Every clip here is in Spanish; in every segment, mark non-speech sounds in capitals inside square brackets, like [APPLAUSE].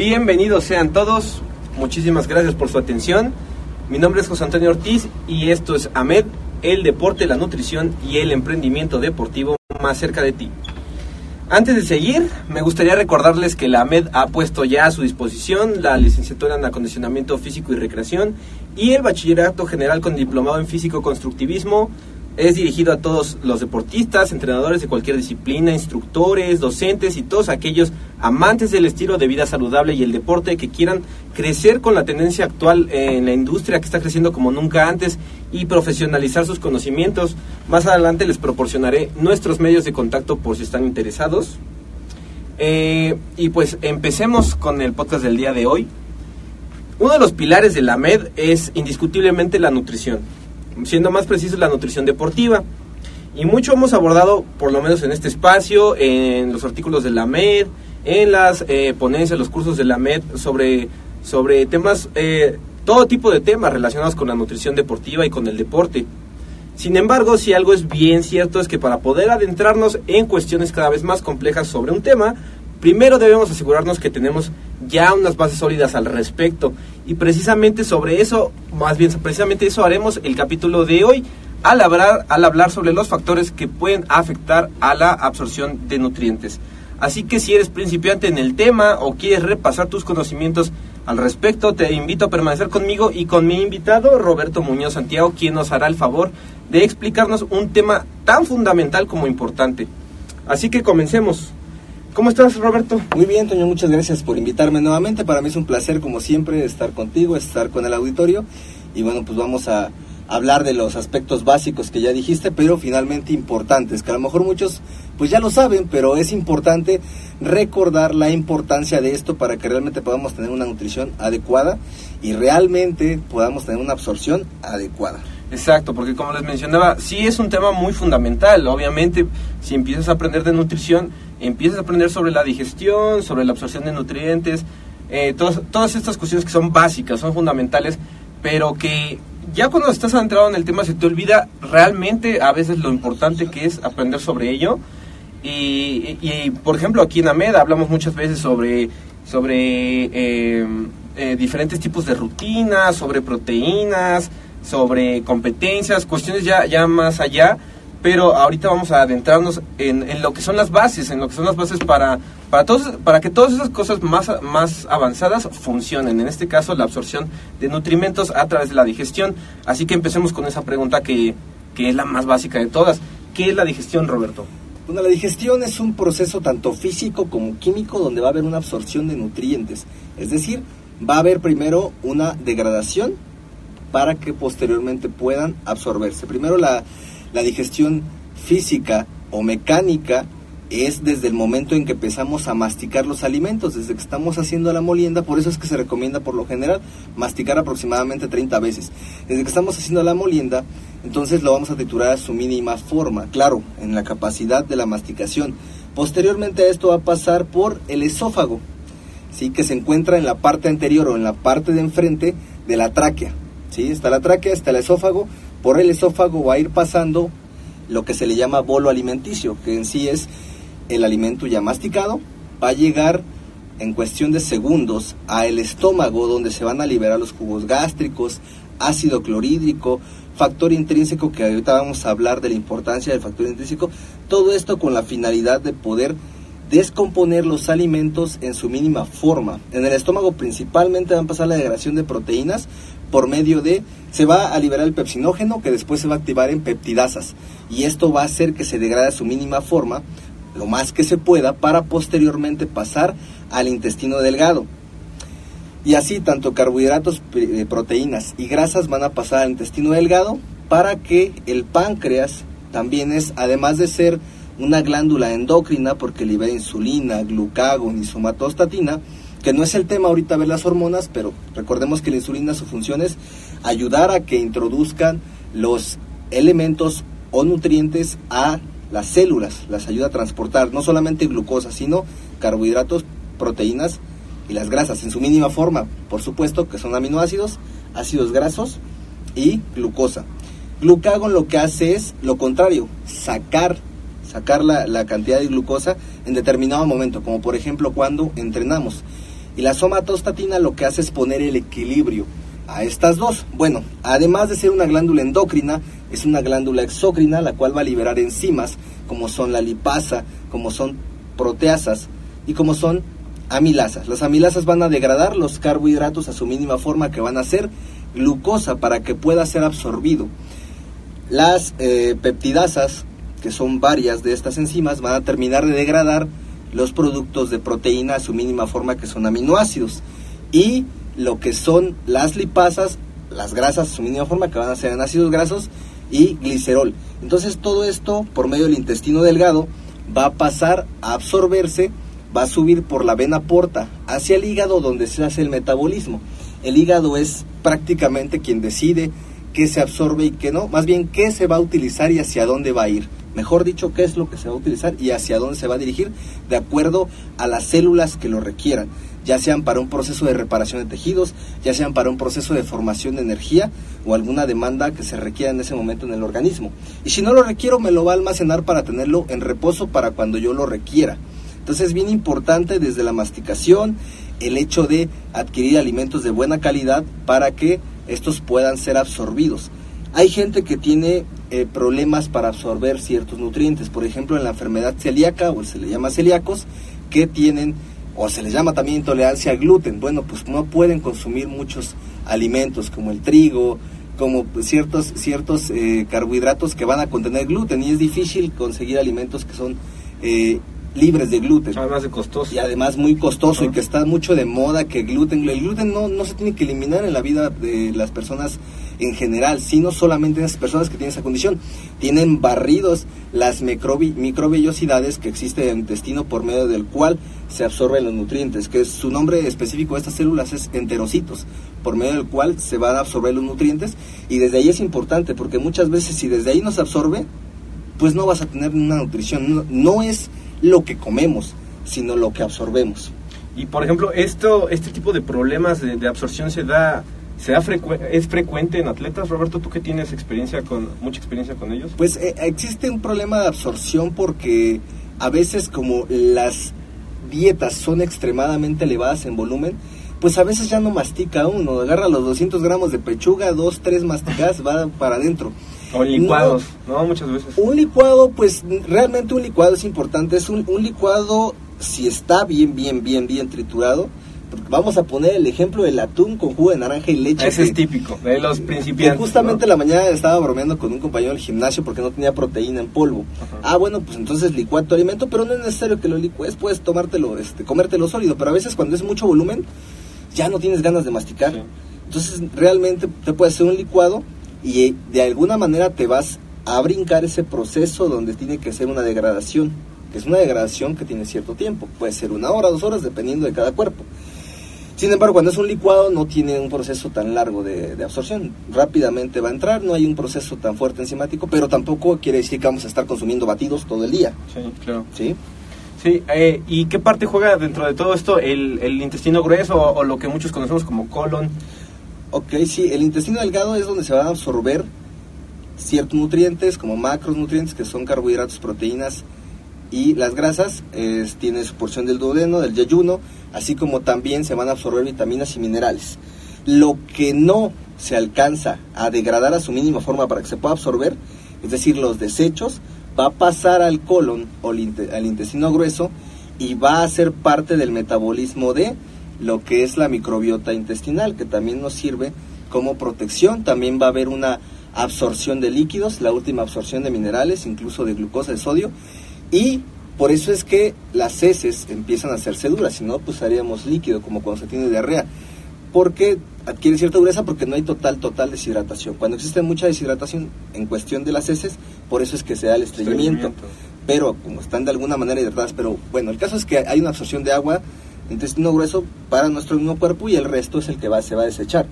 Bienvenidos sean todos, muchísimas gracias por su atención. Mi nombre es José Antonio Ortiz y esto es AMED, el deporte, la nutrición y el emprendimiento deportivo más cerca de ti. Antes de seguir, me gustaría recordarles que la AMED ha puesto ya a su disposición la licenciatura en acondicionamiento físico y recreación y el bachillerato general con diplomado en físico constructivismo, es dirigido a todos los deportistas, entrenadores de cualquier disciplina, instructores, docentes y todos aquellos amantes del estilo de vida saludable y el deporte que quieran crecer con la tendencia actual en la industria que está creciendo como nunca antes y profesionalizar sus conocimientos. Más adelante les proporcionaré nuestros medios de contacto por si están interesados. Eh, y pues empecemos con el podcast del día de hoy. Uno de los pilares de la MED es indiscutiblemente la nutrición siendo más preciso la nutrición deportiva. Y mucho hemos abordado, por lo menos en este espacio, en los artículos de la MED, en las eh, ponencias, los cursos de la MED, sobre, sobre temas, eh, todo tipo de temas relacionados con la nutrición deportiva y con el deporte. Sin embargo, si algo es bien cierto es que para poder adentrarnos en cuestiones cada vez más complejas sobre un tema, primero debemos asegurarnos que tenemos ya unas bases sólidas al respecto. Y precisamente sobre eso, más bien precisamente eso haremos el capítulo de hoy al hablar, al hablar sobre los factores que pueden afectar a la absorción de nutrientes. Así que si eres principiante en el tema o quieres repasar tus conocimientos al respecto, te invito a permanecer conmigo y con mi invitado Roberto Muñoz Santiago, quien nos hará el favor de explicarnos un tema tan fundamental como importante. Así que comencemos. ¿Cómo estás, Roberto? Muy bien, Toño, muchas gracias por invitarme nuevamente. Para mí es un placer, como siempre, estar contigo, estar con el auditorio. Y bueno, pues vamos a hablar de los aspectos básicos que ya dijiste, pero finalmente importantes, que a lo mejor muchos pues ya lo saben, pero es importante recordar la importancia de esto para que realmente podamos tener una nutrición adecuada y realmente podamos tener una absorción adecuada. Exacto, porque como les mencionaba, sí es un tema muy fundamental. Obviamente, si empiezas a aprender de nutrición, empiezas a aprender sobre la digestión, sobre la absorción de nutrientes, eh, todas, todas estas cuestiones que son básicas, son fundamentales, pero que ya cuando estás adentrado en el tema se te olvida realmente a veces lo importante que es aprender sobre ello. Y, por ejemplo, aquí en AMED hablamos muchas veces sobre, sobre eh, eh, diferentes tipos de rutinas, sobre proteínas, sobre competencias, cuestiones ya, ya más allá, pero ahorita vamos a adentrarnos en, en, lo que son las bases, en lo que son las bases para, para, todos, para que todas esas cosas más, más avanzadas funcionen, en este caso la absorción de nutrimentos a través de la digestión. Así que empecemos con esa pregunta que, que es la más básica de todas. ¿Qué es la digestión, Roberto? Bueno, la digestión es un proceso tanto físico como químico donde va a haber una absorción de nutrientes. Es decir, va a haber primero una degradación para que posteriormente puedan absorberse. Primero la, digestión física o mecánica es desde el momento en que empezamos a masticar los alimentos, desde que estamos haciendo la molienda, por eso es que se recomienda por lo general masticar aproximadamente 30 veces. Desde que estamos haciendo la molienda, entonces lo vamos a triturar a su mínima forma, claro, en la capacidad de la masticación. Posteriormente a esto va a pasar por el esófago, ¿sí? que se encuentra en la parte anterior o en la parte de enfrente de la tráquea. ¿Sí? Está la tráquea, está el esófago, por el esófago va a ir pasando lo que se le llama bolo alimenticio, que en sí es el alimento ya masticado, va a llegar en cuestión de segundos al estómago donde se van a liberar los jugos gástricos, ácido clorhídrico, factor intrínseco, que ahorita vamos a hablar de la importancia del factor intrínseco, todo esto con la finalidad de poder descomponer los alimentos en su mínima forma. En el estómago principalmente van a pasar la degradación de proteínas por medio de, se va a liberar el pepsinógeno que después se va a activar en peptidasas y esto va a hacer que se degrade su mínima forma lo más que se pueda para posteriormente pasar al intestino delgado. Y así tanto carbohidratos, eh, proteínas y grasas van a pasar al intestino delgado para que el páncreas también es, además de ser una glándula endocrina porque libera insulina, glucagón y somatostatina, que no es el tema ahorita ver las hormonas, pero recordemos que la insulina su función es ayudar a que introduzcan los elementos o nutrientes a las células, las ayuda a transportar no solamente glucosa, sino carbohidratos, proteínas y las grasas en su mínima forma, por supuesto que son aminoácidos, ácidos grasos y glucosa. Glucagón lo que hace es lo contrario, sacar sacar la, la, cantidad de glucosa en determinado momento, como por ejemplo cuando entrenamos. Y la somatostatina lo que hace es poner el equilibrio a estas dos. Bueno, además de ser una glándula endocrina, es una glándula exócrina, la cual va a liberar enzimas, como son la lipasa, como son proteasas y como son amilasas. Las amilasas van a degradar los carbohidratos a su mínima forma, que van a ser glucosa para que pueda ser absorbido. Las eh, peptidasas que son varias de estas enzimas, van a terminar de degradar los productos de proteína a su mínima forma, que son aminoácidos. Y lo que son las lipasas, las grasas a su mínima forma, que van a ser en ácidos grasos, y glicerol. Entonces todo esto, por medio del intestino delgado, va a pasar a absorberse, va a subir por la vena porta hacia el hígado donde se hace el metabolismo. El hígado es prácticamente quien decide qué se absorbe y qué no, más bien qué se va a utilizar y hacia dónde va a ir mejor dicho, qué es lo que se va a utilizar y hacia dónde se va a dirigir de acuerdo a las células que lo requieran, ya sean para un proceso de reparación de tejidos, ya sean para un proceso de formación de energía o alguna demanda que se requiera en ese momento en el organismo. Y si no lo requiero, me lo va a almacenar para tenerlo en reposo para cuando yo lo requiera. Entonces es bien importante desde la masticación el hecho de adquirir alimentos de buena calidad para que estos puedan ser absorbidos. Hay gente que tiene eh, problemas para absorber ciertos nutrientes, por ejemplo en la enfermedad celíaca o se le llama celíacos, que tienen o se les llama también intolerancia al gluten. Bueno, pues no pueden consumir muchos alimentos como el trigo, como ciertos, ciertos eh, carbohidratos que van a contener gluten y es difícil conseguir alimentos que son eh, libres de gluten. Además de costoso. Y además muy costoso y que está mucho de moda que gluten, el gluten no, no se tiene que eliminar en la vida de las personas en general, sino solamente en esas personas que tienen esa condición. Tienen barridos las microvellosidades que existe en el intestino por medio del cual se absorben los nutrientes, que su nombre específico de estas células es enterocitos, por medio del cual se van a absorber los nutrientes y desde ahí es importante porque muchas veces si desde ahí no se absorbe, pues no vas a tener una nutrición, no, es lo que comemos, sino lo que absorbemos. Y por ejemplo, esto, este tipo de problemas de absorción se da ¿Es frecuente en atletas, Roberto? ¿Tú que tienes experiencia con mucha experiencia con ellos? Pues eh, existe un problema de absorción porque a veces como las dietas son extremadamente elevadas en volumen, pues a veces ya no mastica uno, agarra los 200 gramos de pechuga, dos, tres masticadas, va para adentro. O licuados, no, Muchas veces. Un licuado, pues realmente un licuado es importante, es un, un licuado si está bien, bien, bien, bien triturado, vamos a poner el ejemplo del atún con jugo de naranja y leche. Ese es típico, de los principiantes. justamente la mañana estaba bromeando con un compañero del gimnasio porque no tenía proteína en polvo. Ah, bueno, pues entonces licúa tu alimento, pero no es necesario que lo licues, puedes tomártelo, este, comértelo sólido, pero a veces cuando es mucho volumen, ya no tienes ganas de masticar. Entonces realmente te puede hacer un licuado y eh, de alguna manera te vas a brincar ese proceso donde tiene que ser una degradación, que es una degradación que tiene cierto tiempo, puede ser una hora, dos horas, dependiendo de cada cuerpo. Sin embargo, cuando es un licuado no tiene un proceso tan largo de, absorción. Rápidamente va a entrar, no hay un proceso tan fuerte enzimático, pero tampoco quiere decir que vamos a estar consumiendo batidos todo el día. Sí, claro. ¿Sí? Sí, eh, ¿y qué parte juega dentro de todo esto el, intestino grueso o, lo que muchos conocemos como colon? Ok, sí, el intestino delgado es donde se van a absorber ciertos nutrientes como macronutrientes que son carbohidratos, proteínas y las grasas, es, tiene su porción del duodeno, del yeyuno, así como también se van a absorber vitaminas y minerales. Lo que no se alcanza a degradar a su mínima forma para que se pueda absorber, es decir, los desechos, va a pasar al colon o al intestino grueso y va a ser parte del metabolismo de lo que es la microbiota intestinal, que también nos sirve como protección. También va a haber una absorción de líquidos, la última absorción de minerales, incluso de glucosa, de sodio. Y por eso es que las heces empiezan a hacerse duras, si no, pues haríamos líquido, como cuando se tiene diarrea. Porque adquiere cierta dureza porque no hay total, total deshidratación. Cuando existe mucha deshidratación en cuestión de las heces, por eso es que se da el estreñimiento. Pero como están de alguna manera hidratadas, pero bueno, el caso es que hay una absorción de agua intestino grueso para nuestro mismo cuerpo y el resto es el que va, se va a desechar.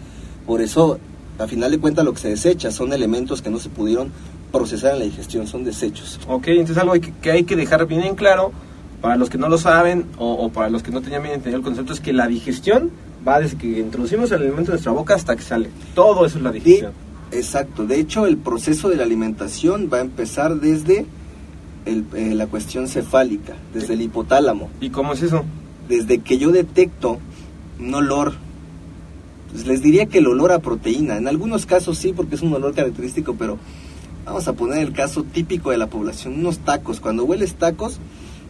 Por eso, a final de cuentas, lo que se desecha son elementos que no se pudieron procesar en la digestión, son desechos. Ok, entonces algo que, hay que dejar bien en claro, para los que no lo saben o, para los que no tenían bien entendido el concepto, es que la digestión va desde que introducimos el alimento en nuestra boca hasta que sale. Todo eso es la digestión. exacto, de hecho el proceso de la alimentación va a empezar desde eh, la cuestión cefálica, desde el hipotálamo. ¿Y cómo es eso? desde que yo detecto un olor, pues les diría que el olor a proteína, en algunos casos sí, porque es un olor característico, pero vamos a poner el caso típico de la población, unos tacos, cuando hueles tacos,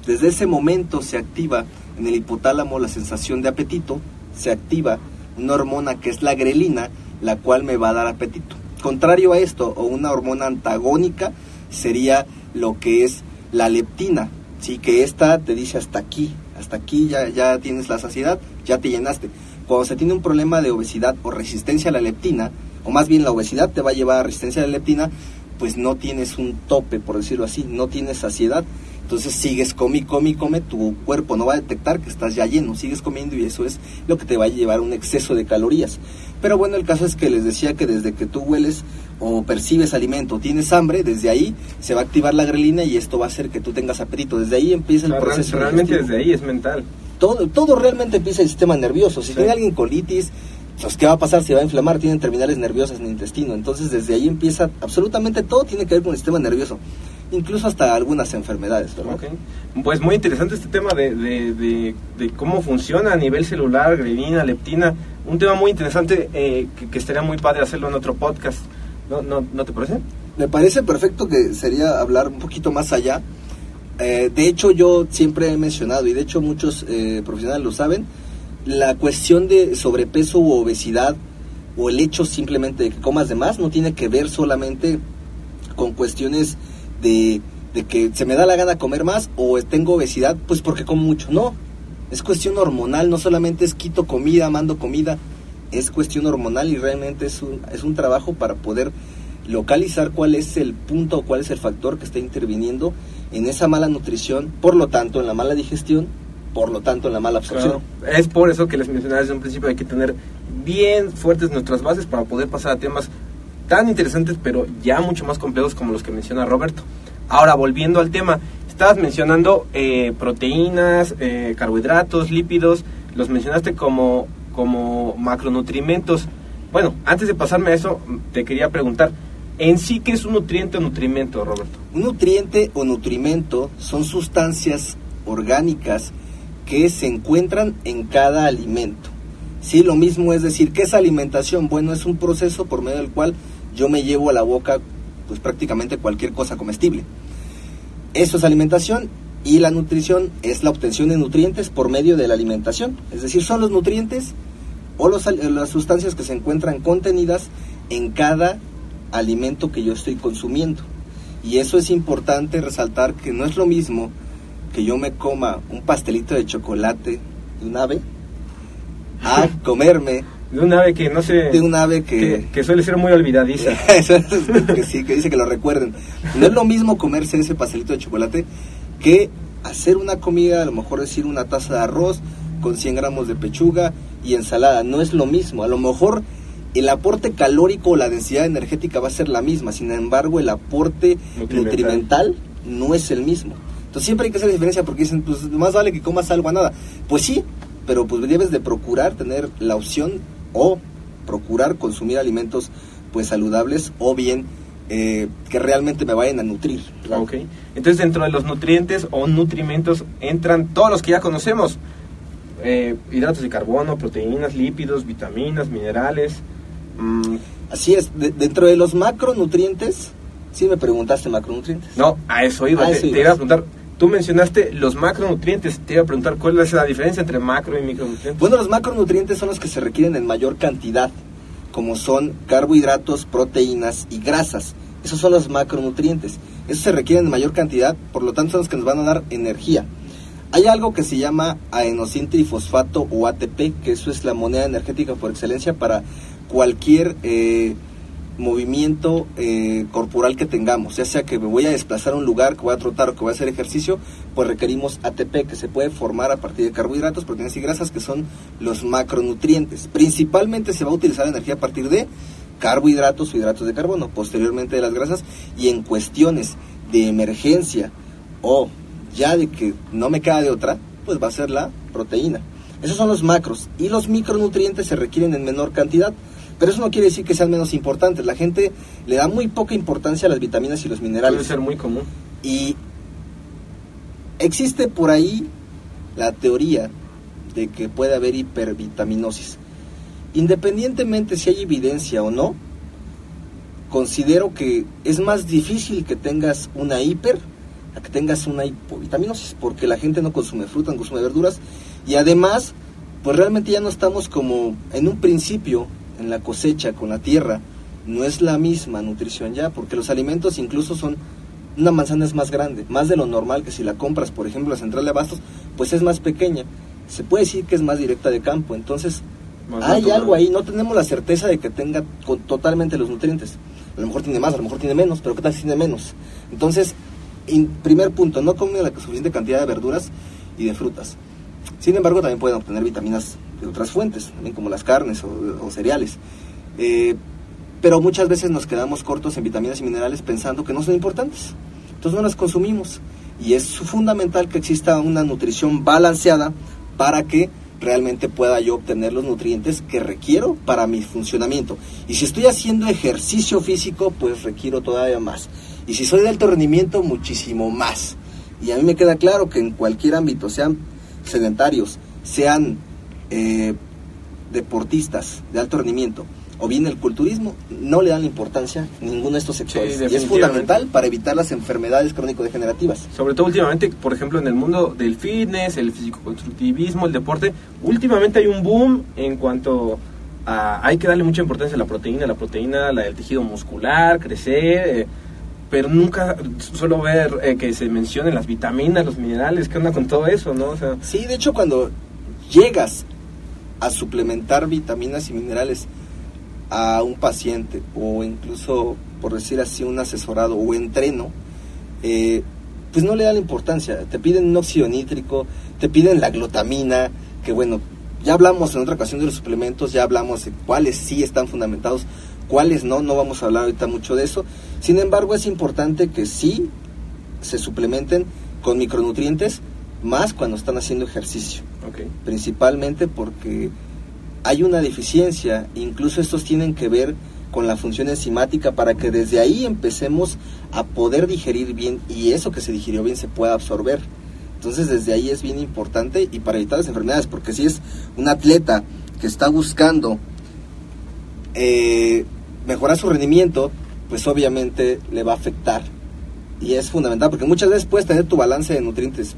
desde ese momento se activa en el hipotálamo la sensación de apetito, se activa una hormona que es la grelina, la cual me va a dar apetito. Contrario a esto, o una hormona antagónica, sería lo que es la leptina, ¿sí? que esta te dice hasta aquí, hasta aquí ya, ya tienes la saciedad, ya te llenaste. Cuando se tiene un problema de obesidad o resistencia a la leptina, o más bien la obesidad te va a llevar a resistencia a la leptina, pues no tienes un tope, por decirlo así, no tienes saciedad. Entonces sigues come, come, come, tu cuerpo no va a detectar que estás ya lleno, sigues comiendo y eso es lo que te va a llevar a un exceso de calorías. Pero bueno, el caso es que les decía que desde que tú hueles o percibes alimento, tienes hambre, desde ahí se va a activar la grelina y esto va a hacer que tú tengas apetito. Desde ahí empieza el proceso. Realmente desde ahí es mental. Todo, todo realmente empieza el sistema nervioso. Si tiene alguien colitis, pues, ¿qué va a pasar? Se va a inflamar, tienen terminales nerviosas en el intestino. Entonces, desde ahí empieza, absolutamente todo tiene que ver con el sistema nervioso incluso hasta algunas enfermedades, ¿verdad? Pues muy interesante este tema de, de, cómo funciona a nivel celular, grelina, leptina, un tema muy interesante eh, que, estaría muy padre hacerlo en otro podcast, ¿no, no, ¿no te parece? Me parece perfecto que sería hablar un poquito más allá. Eh, de hecho, yo siempre he mencionado, y de hecho muchos eh, profesionales lo saben, la cuestión de sobrepeso u obesidad o el hecho simplemente de que comas de más no tiene que ver solamente con cuestiones de, que se me da la gana comer más o tengo obesidad, pues porque como mucho. No, es cuestión hormonal, no solamente es quito comida, mando comida, es cuestión hormonal y realmente es un, es un trabajo para poder localizar cuál es el punto o cuál es el factor que está interviniendo en esa mala nutrición, por lo tanto en la mala digestión, por lo tanto en la mala absorción. Es por eso que les mencionaba desde un principio, hay que tener bien fuertes nuestras bases para poder pasar a temas tan interesantes, pero ya mucho más complejos como los que menciona Roberto. Ahora, volviendo al tema, estabas mencionando eh, proteínas, eh, carbohidratos, lípidos, los mencionaste como, como macronutrimentos. Bueno, antes de pasarme a eso, te quería preguntar, ¿en sí qué es un nutriente o nutrimento, Roberto? Un nutriente o nutrimento son sustancias orgánicas que se encuentran en cada alimento. Sí, lo mismo es decir, ¿qué es alimentación? Bueno, es un proceso por medio del cual yo me llevo a la boca pues prácticamente cualquier cosa comestible. Eso es alimentación y la nutrición es la obtención de nutrientes por medio de la alimentación. Es decir, son los nutrientes o las sustancias que se encuentran contenidas en cada alimento que yo estoy consumiendo. Y eso es importante resaltar que no es lo mismo que yo me coma un pastelito de chocolate de un ave a [LAUGHS] comerme de un ave que no sé. De un ave que. Que, suele ser muy olvidadiza. [LAUGHS] que sí, que dice que lo recuerden. No es lo mismo comerse ese pastelito de chocolate que hacer una comida, a lo mejor decir una taza de arroz con 100 gramos de pechuga y ensalada. No es lo mismo. A lo mejor el aporte calórico o la densidad energética va a ser la misma. Sin embargo, el aporte nutrimental, no es el mismo. Entonces siempre hay que hacer la diferencia porque dicen, pues más vale que comas algo a nada. Pues sí, pero pues debes de procurar tener la opción o procurar consumir alimentos pues saludables o bien eh, que realmente me vayan a nutrir. Ok. Entonces, dentro de los nutrientes o nutrimentos entran todos los que ya conocemos. Eh, hidratos de carbono, proteínas, lípidos, vitaminas, minerales. Mm. Así es, dentro de los macronutrientes, sí me preguntaste macronutrientes. No, a eso iba, te, te, iba a preguntar, tú mencionaste los macronutrientes, te iba a preguntar cuál es la diferencia entre macro y micronutrientes. Bueno, los macronutrientes son los que se requieren en mayor cantidad como son carbohidratos, proteínas y grasas. Esos son los macronutrientes. Esos se requieren en mayor cantidad, por lo tanto son los que nos van a dar energía. Hay algo que se llama trifosfato o ATP, que eso es la moneda energética por excelencia para cualquier eh, movimiento eh, corporal que tengamos, ya sea que me voy a desplazar a un lugar, que voy a trotar o que voy a hacer ejercicio, pues requerimos ATP que se puede formar a partir de carbohidratos, proteínas y grasas que son los macronutrientes. Principalmente se va a utilizar energía a partir de carbohidratos o hidratos de carbono, posteriormente de las grasas y en cuestiones de emergencia o ya de que no me queda de otra, pues va a ser la proteína. Esos son los macros y los micronutrientes se requieren en menor cantidad. Pero eso no quiere decir que sean menos importantes. La gente le da muy poca importancia a las vitaminas y los minerales. Puede ser muy común. Y existe por ahí la teoría de que puede haber hipervitaminosis. Independientemente si hay evidencia o no, considero que es más difícil que tengas una hiper a que tengas una hipovitaminosis, porque la gente no consume fruta, no consume verduras, y además, pues realmente ya no estamos como en un principio en la cosecha con la tierra, no es la misma nutrición ya, porque los alimentos incluso son, una manzana es más grande, más de lo normal que si la compras, por ejemplo, la central de abastos, pues es más pequeña. Se puede decir que es más directa de campo, entonces hay algo ahí, no tenemos la certeza de que tenga totalmente los nutrientes. A lo mejor tiene más, a lo mejor tiene menos, pero ¿qué tal si tiene menos? Entonces, primer punto, no comen la suficiente cantidad de verduras y de frutas. Sin embargo, también pueden obtener vitaminas de otras fuentes, también como las carnes o, cereales. Eh, pero muchas veces nos quedamos cortos en vitaminas y minerales pensando que no son importantes. Entonces no las consumimos. Y es fundamental que exista una nutrición balanceada para que realmente pueda yo obtener los nutrientes que requiero para mi funcionamiento. Y si estoy haciendo ejercicio físico, pues requiero todavía más. Y si soy de alto rendimiento, muchísimo más. Y a mí me queda claro que en cualquier ámbito, sean sedentarios, sean eh, deportistas de alto rendimiento o bien el culturismo, no le dan importancia a ninguno de estos sectores. y es fundamental para evitar las enfermedades crónico-degenerativas. Sobre todo últimamente, por ejemplo, en el mundo del fitness, el físico-constructivismo, el deporte, últimamente hay un boom en cuanto a... Hay que darle mucha importancia a la proteína, la proteína, la del tejido muscular, crecer... Eh, pero nunca suelo ver eh, que se mencionen las vitaminas, los minerales, ¿qué onda con todo eso, no? sí, de hecho cuando llegas a suplementar vitaminas y minerales a un paciente o incluso, por decir así, un asesorado o entreno, eh, pues no le da la importancia. Te piden un óxido nítrico, te piden la glutamina, que bueno, ya hablamos en otra ocasión de los suplementos, ya hablamos de cuáles sí están fundamentados, cuáles no, no vamos a hablar ahorita mucho de eso. Sin embargo, es importante que sí se suplementen con micronutrientes, más cuando están haciendo ejercicio. Principalmente porque hay una deficiencia, incluso estos tienen que ver con la función enzimática para que desde ahí empecemos a poder digerir bien y eso que se digirió bien se pueda absorber. Entonces desde ahí es bien importante y para evitar las enfermedades, porque si es un atleta que está buscando eh, mejorar su rendimiento, pues obviamente le va a afectar. Y es fundamental, porque muchas veces puedes tener tu balance de nutrientes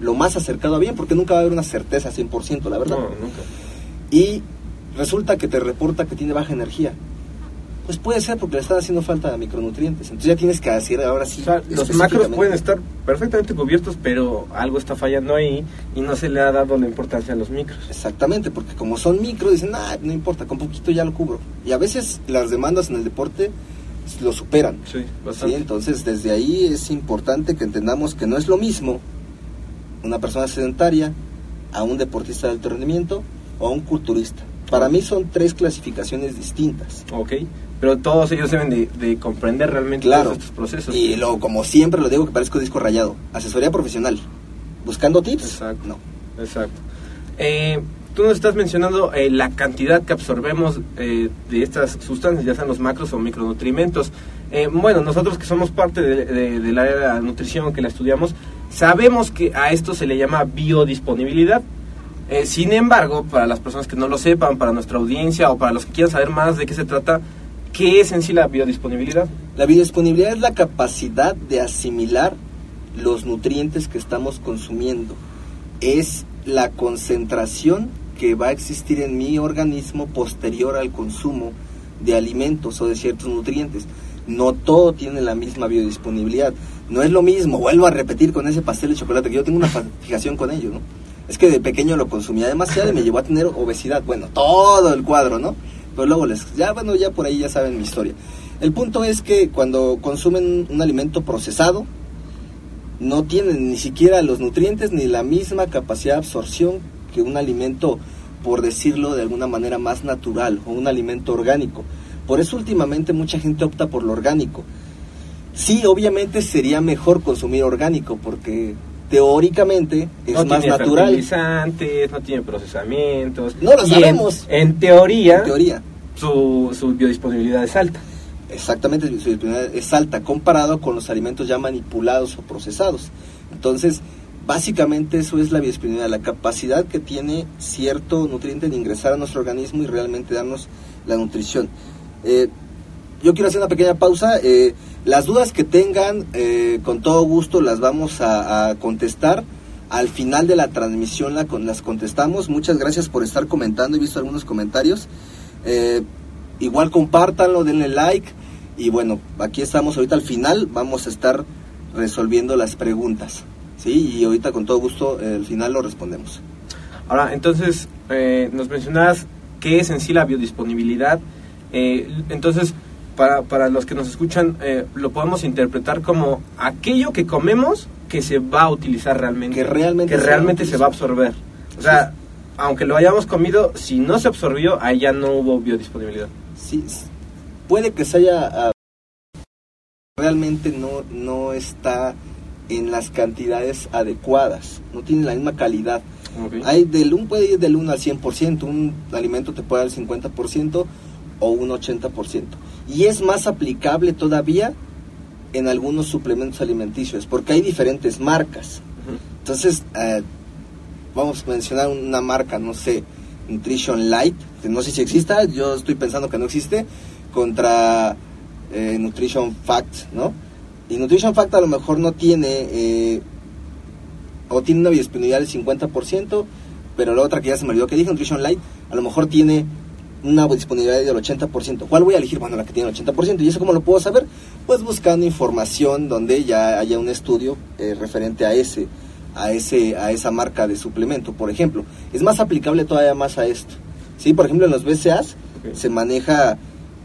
lo más acercado a bien, porque nunca va a haber una certeza 100%, la verdad. No, nunca. Y resulta que te reporta que tiene baja energía. Pues puede ser porque le están haciendo falta de micronutrientes. Entonces ya tienes que decir ahora sí. los macros pueden estar perfectamente cubiertos, pero algo está fallando ahí y no se le ha dado la importancia a los micros. Exactamente, porque como son micros, dicen, ah, no importa, con poquito ya lo cubro. Y a veces las demandas en el deporte lo superan. Sí, bastante. Entonces desde ahí es importante que entendamos que no es lo mismo una persona sedentaria a un deportista de alto rendimiento o a un culturista. Para mí son tres clasificaciones distintas. Ok. Pero todos ellos deben de, comprender realmente claro. estos procesos. Y lo, como siempre lo digo que parezco disco rayado. Asesoría profesional. Buscando tips. Exacto. No. Exacto. Eh, tú nos estás mencionando eh, la cantidad que absorbemos eh, de estas sustancias, ya sean los macros o micronutrimentos. Eh, bueno, nosotros que somos parte de, de- del área de nutrición, que la estudiamos, sabemos que a esto se le llama biodisponibilidad. Eh, sin embargo, para las personas que no lo sepan, para nuestra audiencia o para los que quieran saber más de qué se trata, ¿qué es en sí la biodisponibilidad? La biodisponibilidad es la capacidad de asimilar los nutrientes que estamos consumiendo. Es la concentración que va a existir en mi organismo posterior al consumo de alimentos o de ciertos nutrientes. No todo tiene la misma biodisponibilidad. No es lo mismo, vuelvo a repetir con ese pastel de chocolate, que yo tengo una fijación con ello, ¿no? Es que de pequeño lo consumía demasiado y me llevó a tener obesidad. Bueno, todo el cuadro, ¿no? Pero luego les, ya bueno, ya por ahí ya saben mi historia. El punto es que cuando consumen un alimento procesado, no tienen ni siquiera los nutrientes ni la misma capacidad de absorción que un alimento, por decirlo de alguna manera, más natural o un alimento orgánico. Por eso últimamente mucha gente opta por lo orgánico. Sí, obviamente sería mejor consumir orgánico porque teóricamente es no más tiene natural. fertilizantes, no tiene procesamientos. No lo en- sabemos. En, teoría, En teoría. Su, su biodisponibilidad es alta. Exactamente, su disponibilidad es alta comparado con los alimentos ya manipulados o procesados. Entonces, básicamente eso es la biodisponibilidad, la capacidad que tiene cierto nutriente de ingresar a nuestro organismo y realmente darnos la nutrición. Eh, yo quiero hacer una pequeña pausa. eh, las dudas que tengan, eh, con todo gusto las vamos a, a contestar. Al final de la transmisión la, las contestamos. Muchas gracias por estar comentando. He visto algunos comentarios. Eh, igual compártanlo, denle like. Y bueno, aquí estamos ahorita al final. Vamos a estar resolviendo las preguntas. ¿sí? Y ahorita con todo gusto eh, al final lo respondemos. Ahora, entonces, eh, nos mencionabas qué es en sí la biodisponibilidad. Eh, entonces, para, para los que nos escuchan, eh, lo podemos interpretar como aquello que comemos que se va a utilizar realmente. Que realmente que se va a realmente se va a absorber. O sea, aunque lo hayamos comido, si no se absorbió, ahí ya no hubo biodisponibilidad. Sí, puede que se haya... ah, realmente no, no está en las cantidades adecuadas. No tiene la misma calidad. Hay del un puede ir del 1 al 100%, un alimento te puede dar el 50% o un 80%. Y es más aplicable todavía en algunos suplementos alimenticios, porque hay diferentes marcas. Entonces, eh, vamos a mencionar una marca, no sé, Nutrition Light, que no sé si exista, yo estoy pensando que no existe, contra eh, Nutrition Fact, ¿no? Y Nutrition Fact a lo mejor no tiene, eh, o tiene una biodisponibilidad del 50%, pero la otra que ya se me olvidó que dije, Nutrition Light, a lo mejor tiene una disponibilidad del 80%. ¿Cuál voy a elegir? Bueno, la que tiene el 80%. ¿Y eso cómo lo puedo saber? Pues buscando información donde ya haya un estudio eh, referente a ese, a ese, a esa marca de suplemento, por ejemplo. Es más aplicable todavía más a esto. Sí, por ejemplo, en los BCAs se maneja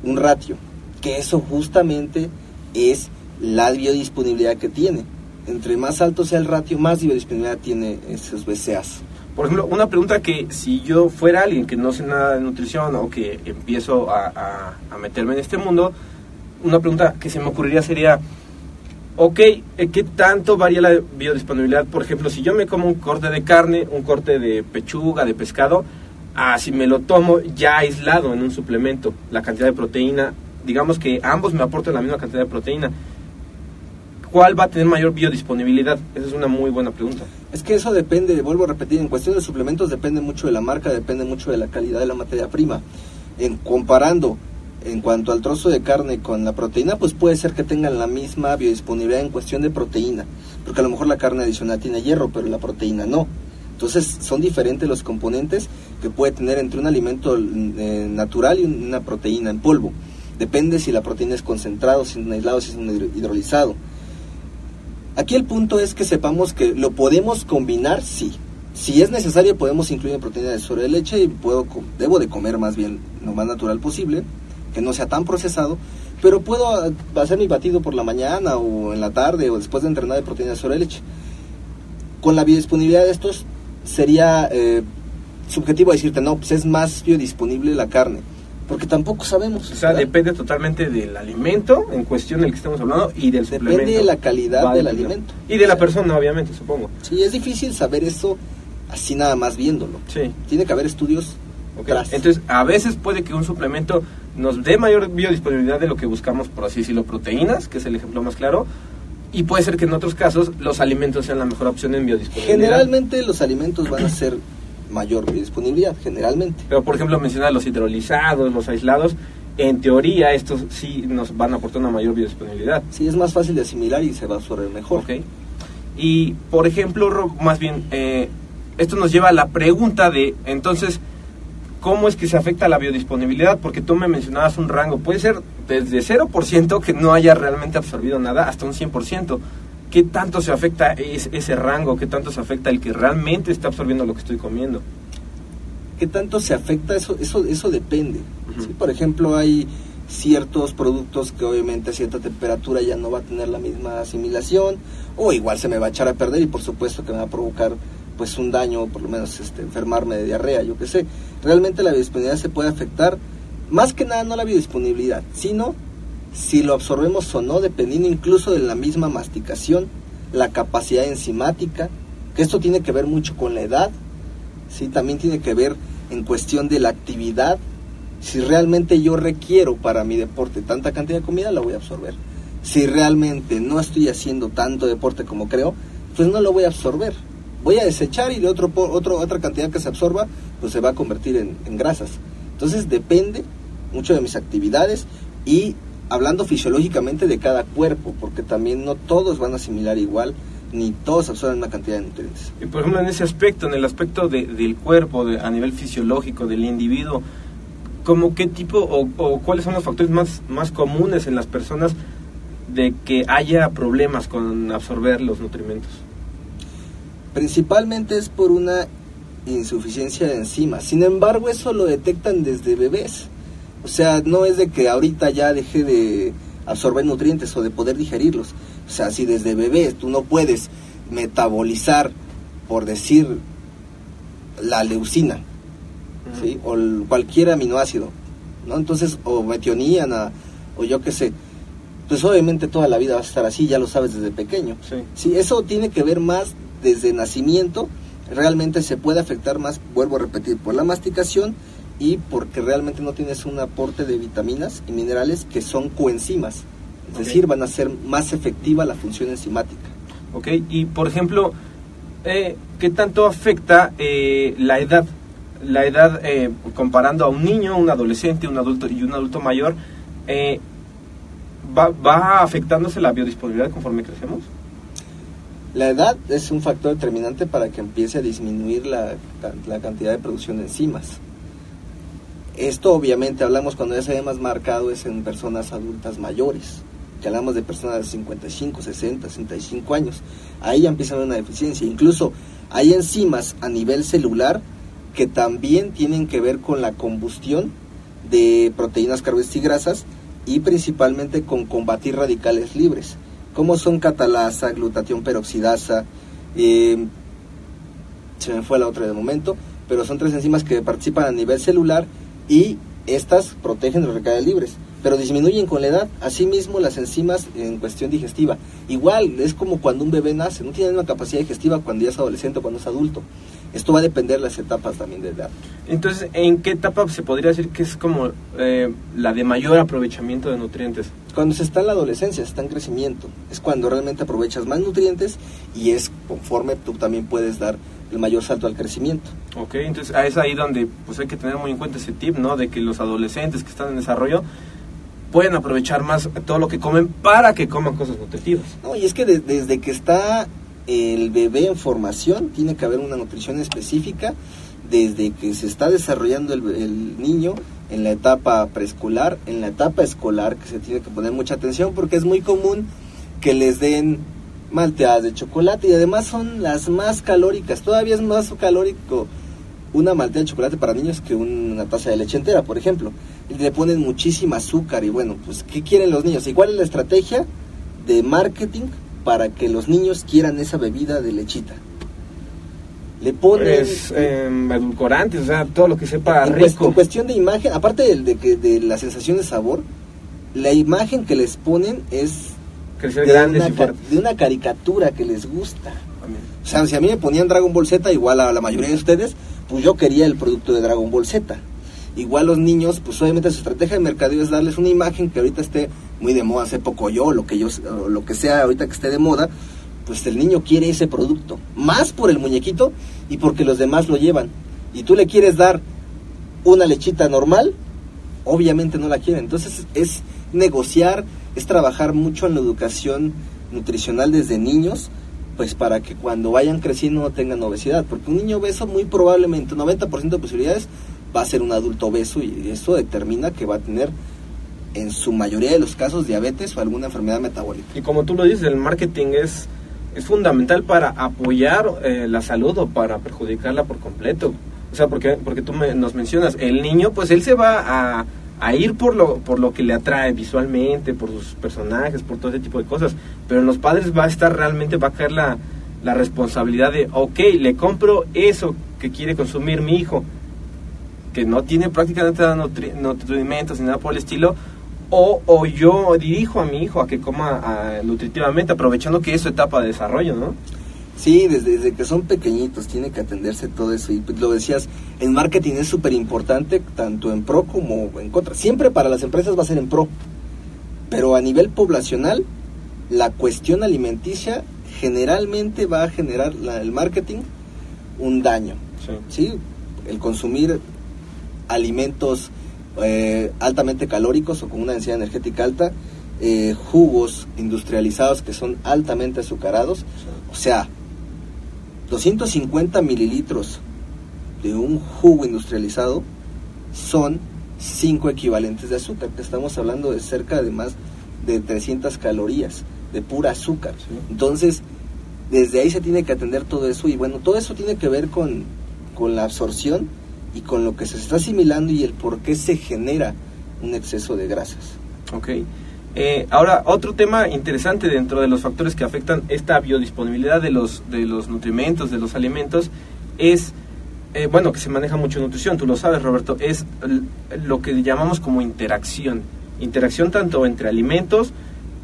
un ratio, que eso justamente es la biodisponibilidad que tiene. Entre más alto sea el ratio, más biodisponibilidad tiene esos BCAs. Por ejemplo, una pregunta que si yo fuera alguien que no sé nada de nutrición o que empiezo a, meterme en este mundo, una pregunta que se me ocurriría sería, ok, eh, ¿qué tanto varía la biodisponibilidad? Por ejemplo, si yo me como un corte de carne, un corte de pechuga, de pescado, a si me lo tomo ya aislado en un suplemento, la cantidad de proteína, digamos que ambos me aportan la misma cantidad de proteína. ¿Cuál va a tener mayor biodisponibilidad? Esa es una muy buena pregunta. Es que eso depende, vuelvo a repetir, en cuestión de suplementos depende mucho de la marca, depende mucho de la calidad de la materia prima. En comparando en cuanto al trozo de carne con la proteína, pues puede ser que tengan la misma biodisponibilidad en cuestión de proteína, porque a lo mejor la carne adicional tiene hierro, pero la proteína no. Entonces son diferentes los componentes que puede tener entre un alimento eh, natural y una proteína en polvo. Depende si la proteína es concentrado, si es un aislado, si es un hidro- hidrolizado. Aquí el punto es que sepamos que lo podemos combinar, sí. Si es necesario, podemos incluir proteína de sobre de leche y puedo, debo de comer más bien lo más natural posible, que no sea tan procesado, pero puedo ah, hacer mi batido por la mañana o en la tarde o después de entrenar de proteína de sobre de leche. Con la biodisponibilidad de estos sería eh, subjetivo decirte, no, pues es más biodisponible la carne, porque tampoco sabemos. O sea, ¿verdad? depende totalmente del alimento en cuestión del que estamos hablando y del suplemento. Depende de la calidad Va del alimento. Y de la persona, obviamente, supongo. Sí, es difícil saber eso así nada más viéndolo. Sí. Tiene que haber estudios Ok, tras. Entonces, a veces puede que un suplemento nos dé mayor biodisponibilidad de lo que buscamos, por así decirlo, proteínas, que es el ejemplo más claro, y puede ser que en otros casos los alimentos sean la mejor opción en biodisponibilidad. Generalmente los alimentos van a ser mayor disponibilidad, generalmente. Pero, por ejemplo, mencionar los hidrolizados, los aislados, en teoría estos sí nos van a aportar una mayor biodisponibilidad. Sí, es más fácil de asimilar y se va a absorber mejor. Ok. Y, por ejemplo, más bien, eh, esto nos lleva a la pregunta de, entonces, ¿cómo es que se afecta la biodisponibilidad? Porque tú me mencionabas un rango, puede ser desde 0% que no haya realmente absorbido nada hasta un 100%. ¿Qué tanto se afecta es- ese rango? ¿Qué tanto se afecta el que realmente está absorbiendo lo que estoy comiendo? ¿Qué tanto se afecta? Eso, eso, eso depende. Por ejemplo, hay ciertos productos que obviamente a cierta temperatura ya no va a tener la misma asimilación o igual se me va a echar a perder y por supuesto que me va a provocar pues un daño, por lo menos este, enfermarme de diarrea, yo qué sé. Realmente la biodisponibilidad se puede afectar, más que nada no la biodisponibilidad, sino si lo absorbemos o no, dependiendo incluso de la misma masticación, la capacidad enzimática, que esto tiene que ver mucho con la edad, ¿sí? también tiene que ver en cuestión de la actividad. Si realmente yo requiero para mi deporte tanta cantidad de comida, la voy a absorber. Si realmente no estoy haciendo tanto deporte como creo, pues no lo voy a absorber. Voy a desechar y de otro, otra cantidad que se absorba, pues se va a convertir en, en grasas. Entonces depende mucho de mis actividades y hablando fisiológicamente de cada cuerpo, porque también no todos van a asimilar igual, ni todos absorben una cantidad de nutrientes. Y por ejemplo, en ese aspecto, en el aspecto de- del cuerpo, de- a nivel fisiológico, del individuo, ¿cómo qué tipo o, o cuáles son los factores más, más comunes en las personas de que haya problemas con absorber los nutrimentos? Principalmente es por una insuficiencia de enzimas. Sin embargo, eso lo detectan desde bebés. O sea, no es de que ahorita ya deje de absorber nutrientes o de poder digerirlos. O sea, si desde bebés tú no puedes metabolizar, por decir, la leucina, ¿sí? o el- cualquier aminoácido, ¿no? Entonces, o metioníana, o yo qué sé, pues obviamente toda la vida vas a estar así, ya lo sabes desde pequeño. Sí. Sí, eso tiene que ver más desde nacimiento, realmente se puede afectar más, vuelvo a repetir, por la masticación y porque realmente no tienes un aporte de vitaminas y minerales que son coenzimas, es decir, van a ser más efectiva la función enzimática. ¿Ok? Y por ejemplo, eh, ¿qué tanto afecta eh, la edad? La edad, eh, comparando a un niño, un adolescente, un adulto y un adulto mayor, eh, ¿va, ¿va afectándose la biodisponibilidad conforme crecemos? La edad es un factor determinante para que empiece a disminuir la, la cantidad de producción de enzimas. Esto obviamente hablamos cuando ya se ve más marcado es en personas adultas mayores, que hablamos de personas de 55, 60, 65 años. Ahí ya empieza una deficiencia. Incluso hay enzimas a nivel celular que también tienen que ver con la combustión de proteínas, carbohidratos y grasas y principalmente con combatir radicales libres, como son catalasa, glutatión peroxidasa, eh, se me fue la otra de momento, pero son tres enzimas que participan a nivel celular y estas protegen los radicales libres, pero disminuyen con la edad. Asimismo, las enzimas en cuestión digestiva, igual es como cuando un bebé nace, no tiene una capacidad digestiva cuando ya es adolescente o cuando es adulto. Esto va a depender de las etapas también de edad. Entonces, ¿en qué etapa se podría decir que es como eh, la de mayor aprovechamiento de nutrientes? Cuando se está en la adolescencia, se está en crecimiento, es cuando realmente aprovechas más nutrientes y es conforme tú también puedes dar el mayor salto al crecimiento. Ok, entonces ah, es ahí donde pues hay que tener muy en cuenta ese tip, ¿no? De que los adolescentes que están en desarrollo pueden aprovechar más todo lo que comen para que coman cosas nutritivas. No, y es que de- desde que está el bebé en formación, tiene que haber una nutrición específica, desde que se está desarrollando el, el niño en la etapa preescolar, en la etapa escolar, que se tiene que poner mucha atención porque es muy común que les den malteadas de chocolate y además son las más calóricas, todavía es más calórico una malteada de chocolate para niños que una taza de leche entera, por ejemplo. Le ponen muchísima azúcar y bueno, pues ¿qué quieren los niños? ¿Y cuál es la estrategia de marketing para que los niños quieran esa bebida de lechita? Le ponen Pues, em, edulcorantes, o sea, todo lo que sepa en, rico. en cuestión de imagen, aparte de, que de la sensación de sabor, la imagen que les ponen es Crecer de grandes una, y ca- fuertes. de una caricatura que les gusta. O sea, si a mí me ponían Dragon Ball Z, igual a la mayoría de ustedes, pues yo quería el producto de Dragon Ball Z. Igual los niños, pues obviamente su estrategia de mercadeo es darles una imagen que ahorita esté muy de moda, hace poco yo, lo que yo, lo que sea ahorita que esté de moda, pues el niño quiere ese producto, más por el muñequito y porque los demás lo llevan. Y tú le quieres dar una lechita normal, obviamente no la quiere. Entonces es negociar, es trabajar mucho en la educación nutricional desde niños, pues para que cuando vayan creciendo no tengan obesidad, porque un niño obeso muy probablemente, 90% de posibilidades, va a ser un adulto obeso y eso determina que va a tener en su mayoría de los casos diabetes o alguna enfermedad metabólica. Y como tú lo dices, el marketing es, es fundamental para apoyar eh, la salud o para perjudicarla por completo. O sea, porque, porque tú nos mencionas, el niño, pues él se va a, a, ir por lo, por lo que le atrae visualmente, por sus personajes, por todo ese tipo de cosas. Pero en los padres va a estar realmente, va a caer la, la responsabilidad de, ok, le compro eso que quiere consumir mi hijo, que no tiene prácticamente nada nutrimentos ni nada por el estilo, o, o, yo dirijo a mi hijo a que coma nutritivamente, aprovechando que es su etapa de desarrollo, ¿no? Sí, desde, que son pequeñitos tiene que atenderse todo eso. Y pues, lo decías, en marketing es súper importante, tanto en pro como en contra. Siempre para las empresas va a ser en pro, pero a nivel poblacional, la cuestión alimenticia generalmente va a generar el marketing un daño. Sí. El consumir alimentos eh, altamente calóricos o con una densidad energética alta, eh, jugos industrializados que son altamente azucarados, o sea, 250 mililitros de un jugo industrializado son 5 equivalentes de azúcar, que estamos hablando de cerca de más de 300 calorías de pura azúcar. Entonces, desde ahí se tiene que atender todo eso y bueno, todo eso tiene que ver con, con la absorción y con lo que se está asimilando y el por qué se genera un exceso de grasas. Ok. Eh, ahora, otro tema interesante dentro de los factores que afectan esta biodisponibilidad de los, de los nutrimentos, de los alimentos, es, eh, bueno, que se maneja mucho nutrición, tú lo sabes, Roberto, es lo que llamamos como interacción. Interacción tanto entre alimentos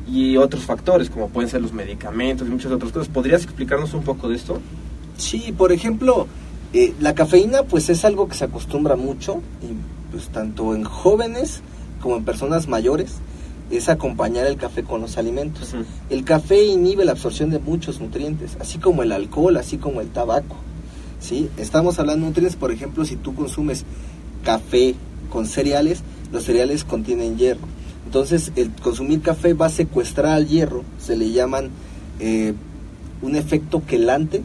y otros factores, como pueden ser los medicamentos y muchas otras cosas. ¿Podrías explicarnos un poco de esto? Sí, por ejemplo, eh, la cafeína pues es algo que se acostumbra mucho, y, pues tanto en jóvenes como en personas mayores, es acompañar el café con los alimentos. El café inhibe la absorción de muchos nutrientes, así como el alcohol, así como el tabaco. ¿sí? Estamos hablando de nutrientes, por ejemplo, si tú consumes café con cereales, los cereales contienen hierro. Entonces, el consumir café va a secuestrar al hierro, se le llaman eh, un efecto quelante,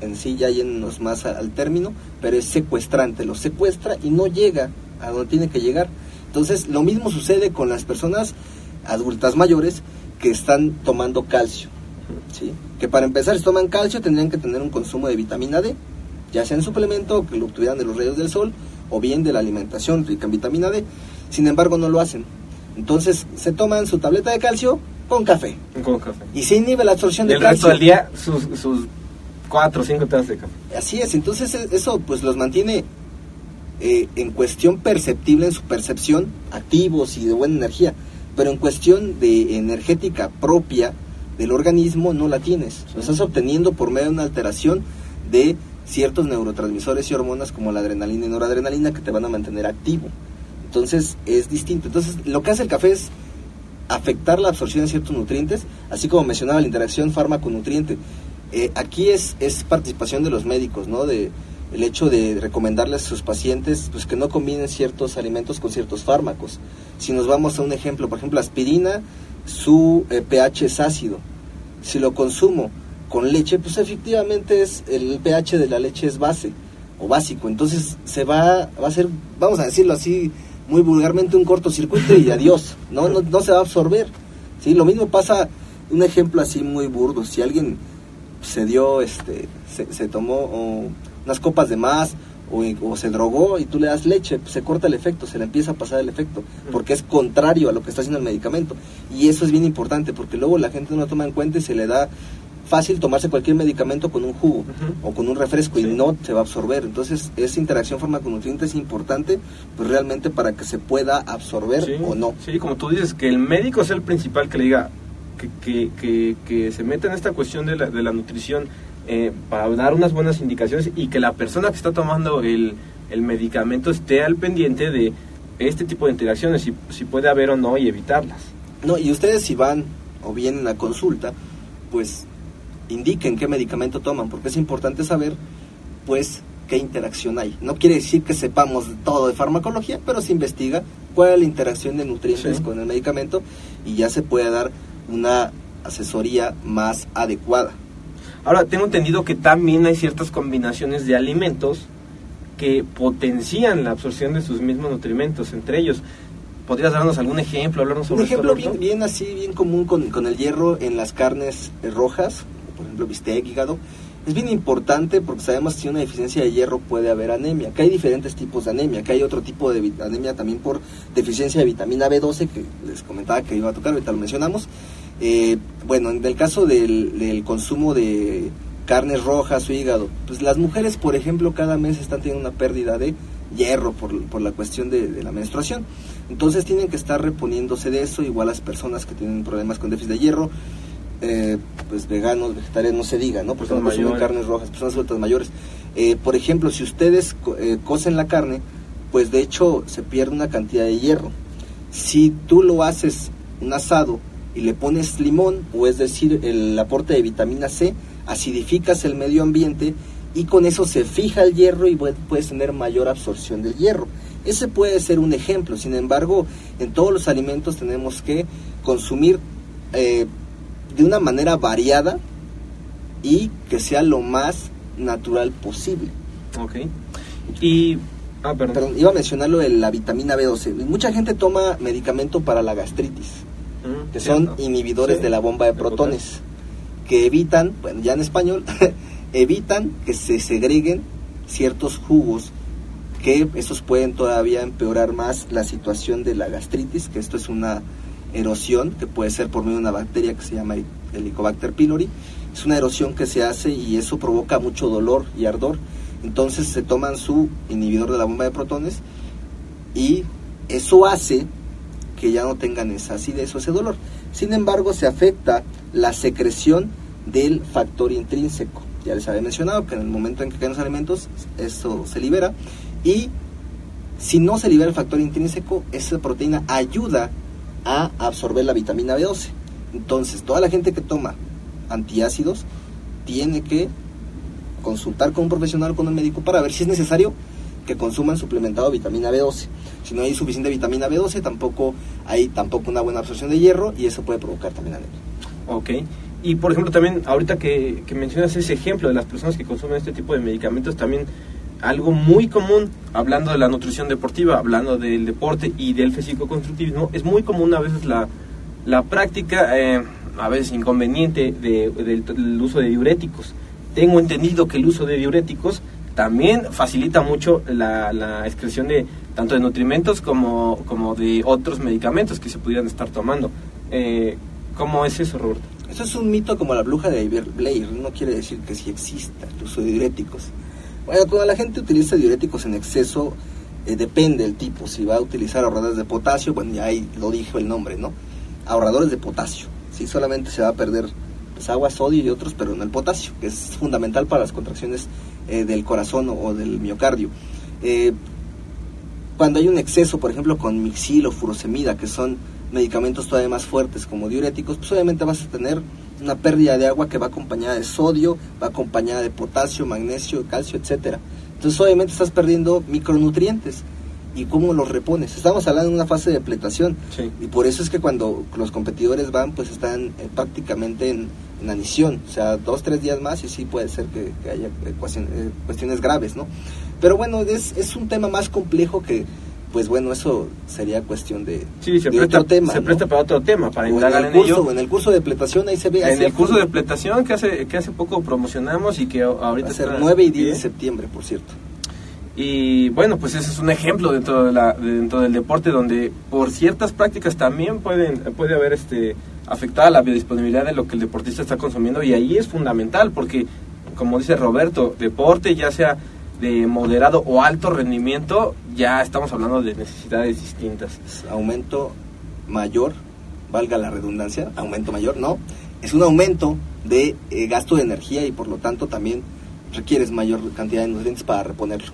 en sí ya yéndonos más al término, pero es secuestrante, lo secuestra y no llega a donde tiene que llegar. Entonces, lo mismo sucede con las personas adultas mayores que están tomando calcio. ¿sí? Que para empezar, si toman calcio, tendrían que tener un consumo de vitamina D, ya sea en suplemento, que lo obtuvieran de los rayos del sol, o bien de la alimentación rica en vitamina D. Sin embargo, no lo hacen. Entonces, se toman su tableta de calcio con café. Con café. Y se inhibe la absorción de calcio. El resto del día, sus, sus cuatro o cinco tazas de café. Así es, entonces e, eso pues los mantiene eh, en cuestión perceptible, en su percepción, activos y de buena energía, pero en cuestión de energética propia del organismo no la tienes. Lo estás obteniendo por medio de una alteración de ciertos neurotransmisores y hormonas como la adrenalina y noradrenalina que te van a mantener activo. Entonces es distinto. Entonces lo que hace el café es afectar la absorción de ciertos nutrientes, así como mencionaba la interacción fármaco-nutriente. Eh, aquí es, es participación de los médicos, ¿no? De, el hecho de recomendarles a sus pacientes pues que no combinen ciertos alimentos con ciertos fármacos. Si nos vamos a un ejemplo, por ejemplo, aspirina, su eh, pH es ácido. Si lo consumo con leche, pues efectivamente es el pH de la leche es base o básico. Entonces se va, va a ser, vamos a decirlo así muy vulgarmente, un cortocircuito y adiós. No, no, no se va a absorber. ¿sí? Lo mismo pasa, un ejemplo así muy burdo. Si alguien se dio, este, se, tomó unas copas de más o, se drogó y tú le das leche, se corta el efecto, se le empieza a pasar el efecto, porque es contrario a lo que está haciendo el medicamento. Y eso es bien importante, porque luego la gente no lo toma en cuenta y se le da fácil tomarse cualquier medicamento con un jugo o con un refresco y no se va a absorber. Entonces, esa interacción farmaconutriente es importante pues realmente para que se pueda absorber o no. Sí, como tú dices, que el médico sea el principal que le diga, que, que, que, se meta en esta cuestión de la, de la nutrición eh, para dar unas buenas indicaciones y que la persona que está tomando el, el medicamento esté al pendiente de este tipo de interacciones, si, si puede haber o no y evitarlas. No, y ustedes si van o vienen a consulta, pues indiquen qué medicamento toman, porque es importante saber, pues, qué interacción hay. No quiere decir que sepamos todo de farmacología, pero se investiga cuál es la interacción de nutrientes Sí. con el medicamento y ya se puede dar una asesoría más adecuada. Ahora, tengo entendido que también hay ciertas combinaciones de alimentos que potencian la absorción de sus mismos nutrimentos, entre ellos. ¿Podrías darnos algún ejemplo, hablarnos Un sobre ejemplo esto, bien, bien así, bien común con, con el hierro en las carnes rojas, por ejemplo bistec, hígado, es bien importante porque sabemos que si hay una deficiencia de hierro puede haber anemia, que hay diferentes tipos de anemia, que hay otro tipo de anemia también por deficiencia de vitamina B12, que les comentaba que iba a tocar, ahorita lo mencionamos. Eh, bueno, en el caso del, del consumo de carnes rojas o hígado, pues las mujeres, por ejemplo, cada mes están teniendo una pérdida de hierro por, por la cuestión de, de la menstruación. Entonces tienen que estar reponiéndose de eso, igual las personas que tienen problemas con déficit de hierro, eh, pues veganos, vegetarianos, no se diga, ¿no? Personas consumen mayores. carnes rojas, personas adultas mayores. Eh, por ejemplo, si ustedes co- eh, cocen la carne, pues de hecho se pierde una cantidad de hierro. Si tú lo haces un asado y le pones limón, o es decir, el aporte de vitamina C, acidificas el medio ambiente y con eso se fija el hierro y pu- puedes tener mayor absorción del hierro. Ese puede ser un ejemplo, sin embargo, en todos los alimentos tenemos que consumir eh, de una manera variada y que sea lo más natural posible. Ok. Y... Ah, perdón. Perdón, iba a mencionar lo de la vitamina B12. Mucha gente toma medicamento para la gastritis, Mm, que son cierto. inhibidores Sí. de la bomba de De protones, que evitan, bueno, ya en español, [LAUGHS] evitan que se segreguen ciertos jugos que esos pueden todavía empeorar más la situación de la gastritis, que esto es una erosión que puede ser por medio de una bacteria que se llama Helicobacter pylori. Es una erosión que se hace y eso provoca mucho dolor y ardor. Entonces se toman su inhibidor de la bomba de protones y eso hace que ya no tengan esa acidez o ese dolor. Sin embargo, se afecta la secreción del factor intrínseco. Ya les había mencionado que en el momento en que caen los alimentos, eso se libera. Y si no se libera el factor intrínseco, esa proteína ayuda a absorber la vitamina B12. Entonces, toda la gente que toma antiácidos tiene que consultar con un profesional con un médico para ver si es necesario que consuman suplementado vitamina B12. Si no hay suficiente vitamina B12, tampoco hay tampoco una buena absorción de hierro y eso puede provocar también anemia. Ok. Y por ejemplo, también ahorita que, que mencionas ese ejemplo de las personas que consumen este tipo de medicamentos, también algo muy común, hablando de la nutrición deportiva, hablando del deporte y del físico-constructivismo, es muy común a veces la, la práctica, eh, a veces inconveniente, de- del del uso de diuréticos. Tengo entendido que el uso de diuréticos también facilita mucho la, la excreción de tanto de nutrimentos como, como de otros medicamentos que se pudieran estar tomando. Eh, ¿Cómo es eso, Roberto? Eso es un mito como la bruja de Blair, no quiere decir que sí exista el uso de diuréticos. Bueno, cuando la gente utiliza diuréticos en exceso, eh, depende del tipo, si va a utilizar ahorradores de potasio, bueno, ya ahí lo dijo el nombre, ¿no? Ahorradores de potasio, sí, solamente se va a perder pues, agua, sodio y otros, pero no el potasio, que es fundamental para las contracciones eh, del corazón o, del miocardio. Eh, cuando hay un exceso, por ejemplo, con mixil o furosemida, que son medicamentos todavía más fuertes como diuréticos, pues obviamente vas a tener una pérdida de agua que va acompañada de sodio, va acompañada de potasio, magnesio, calcio, etcétera. Entonces obviamente estás perdiendo micronutrientes. ¿Y cómo los repones? Estamos hablando de una fase de depletación. Sí. Y por eso es que cuando los competidores van, pues están eh, prácticamente en, en anición. O sea, dos, tres días más y sí puede ser que, que haya eh, cuestion- eh, cuestiones graves, ¿no? Pero bueno, es, es un tema más complejo que, pues bueno, eso sería cuestión de, Sí, se de presta, otro tema. se ¿no? presta para otro tema, para O en, el curso, ello. o en el curso de depletación ahí se ve. En el curso de depletación que hace, que hace poco promocionamos y que ahorita Va a ser está 9 y 10 de septiembre, por cierto. Y bueno, pues ese es un ejemplo dentro, de la, dentro del deporte donde por ciertas prácticas también pueden, puede haber este, afectada la biodisponibilidad de lo que el deportista está consumiendo y ahí es fundamental porque, como dice Roberto, deporte ya sea de moderado o alto rendimiento, ya estamos hablando de necesidades distintas. Aumento mayor, valga la redundancia, aumento mayor, ¿no? es un aumento de eh, gasto de energía y por lo tanto también requieres mayor cantidad de nutrientes para reponerlo.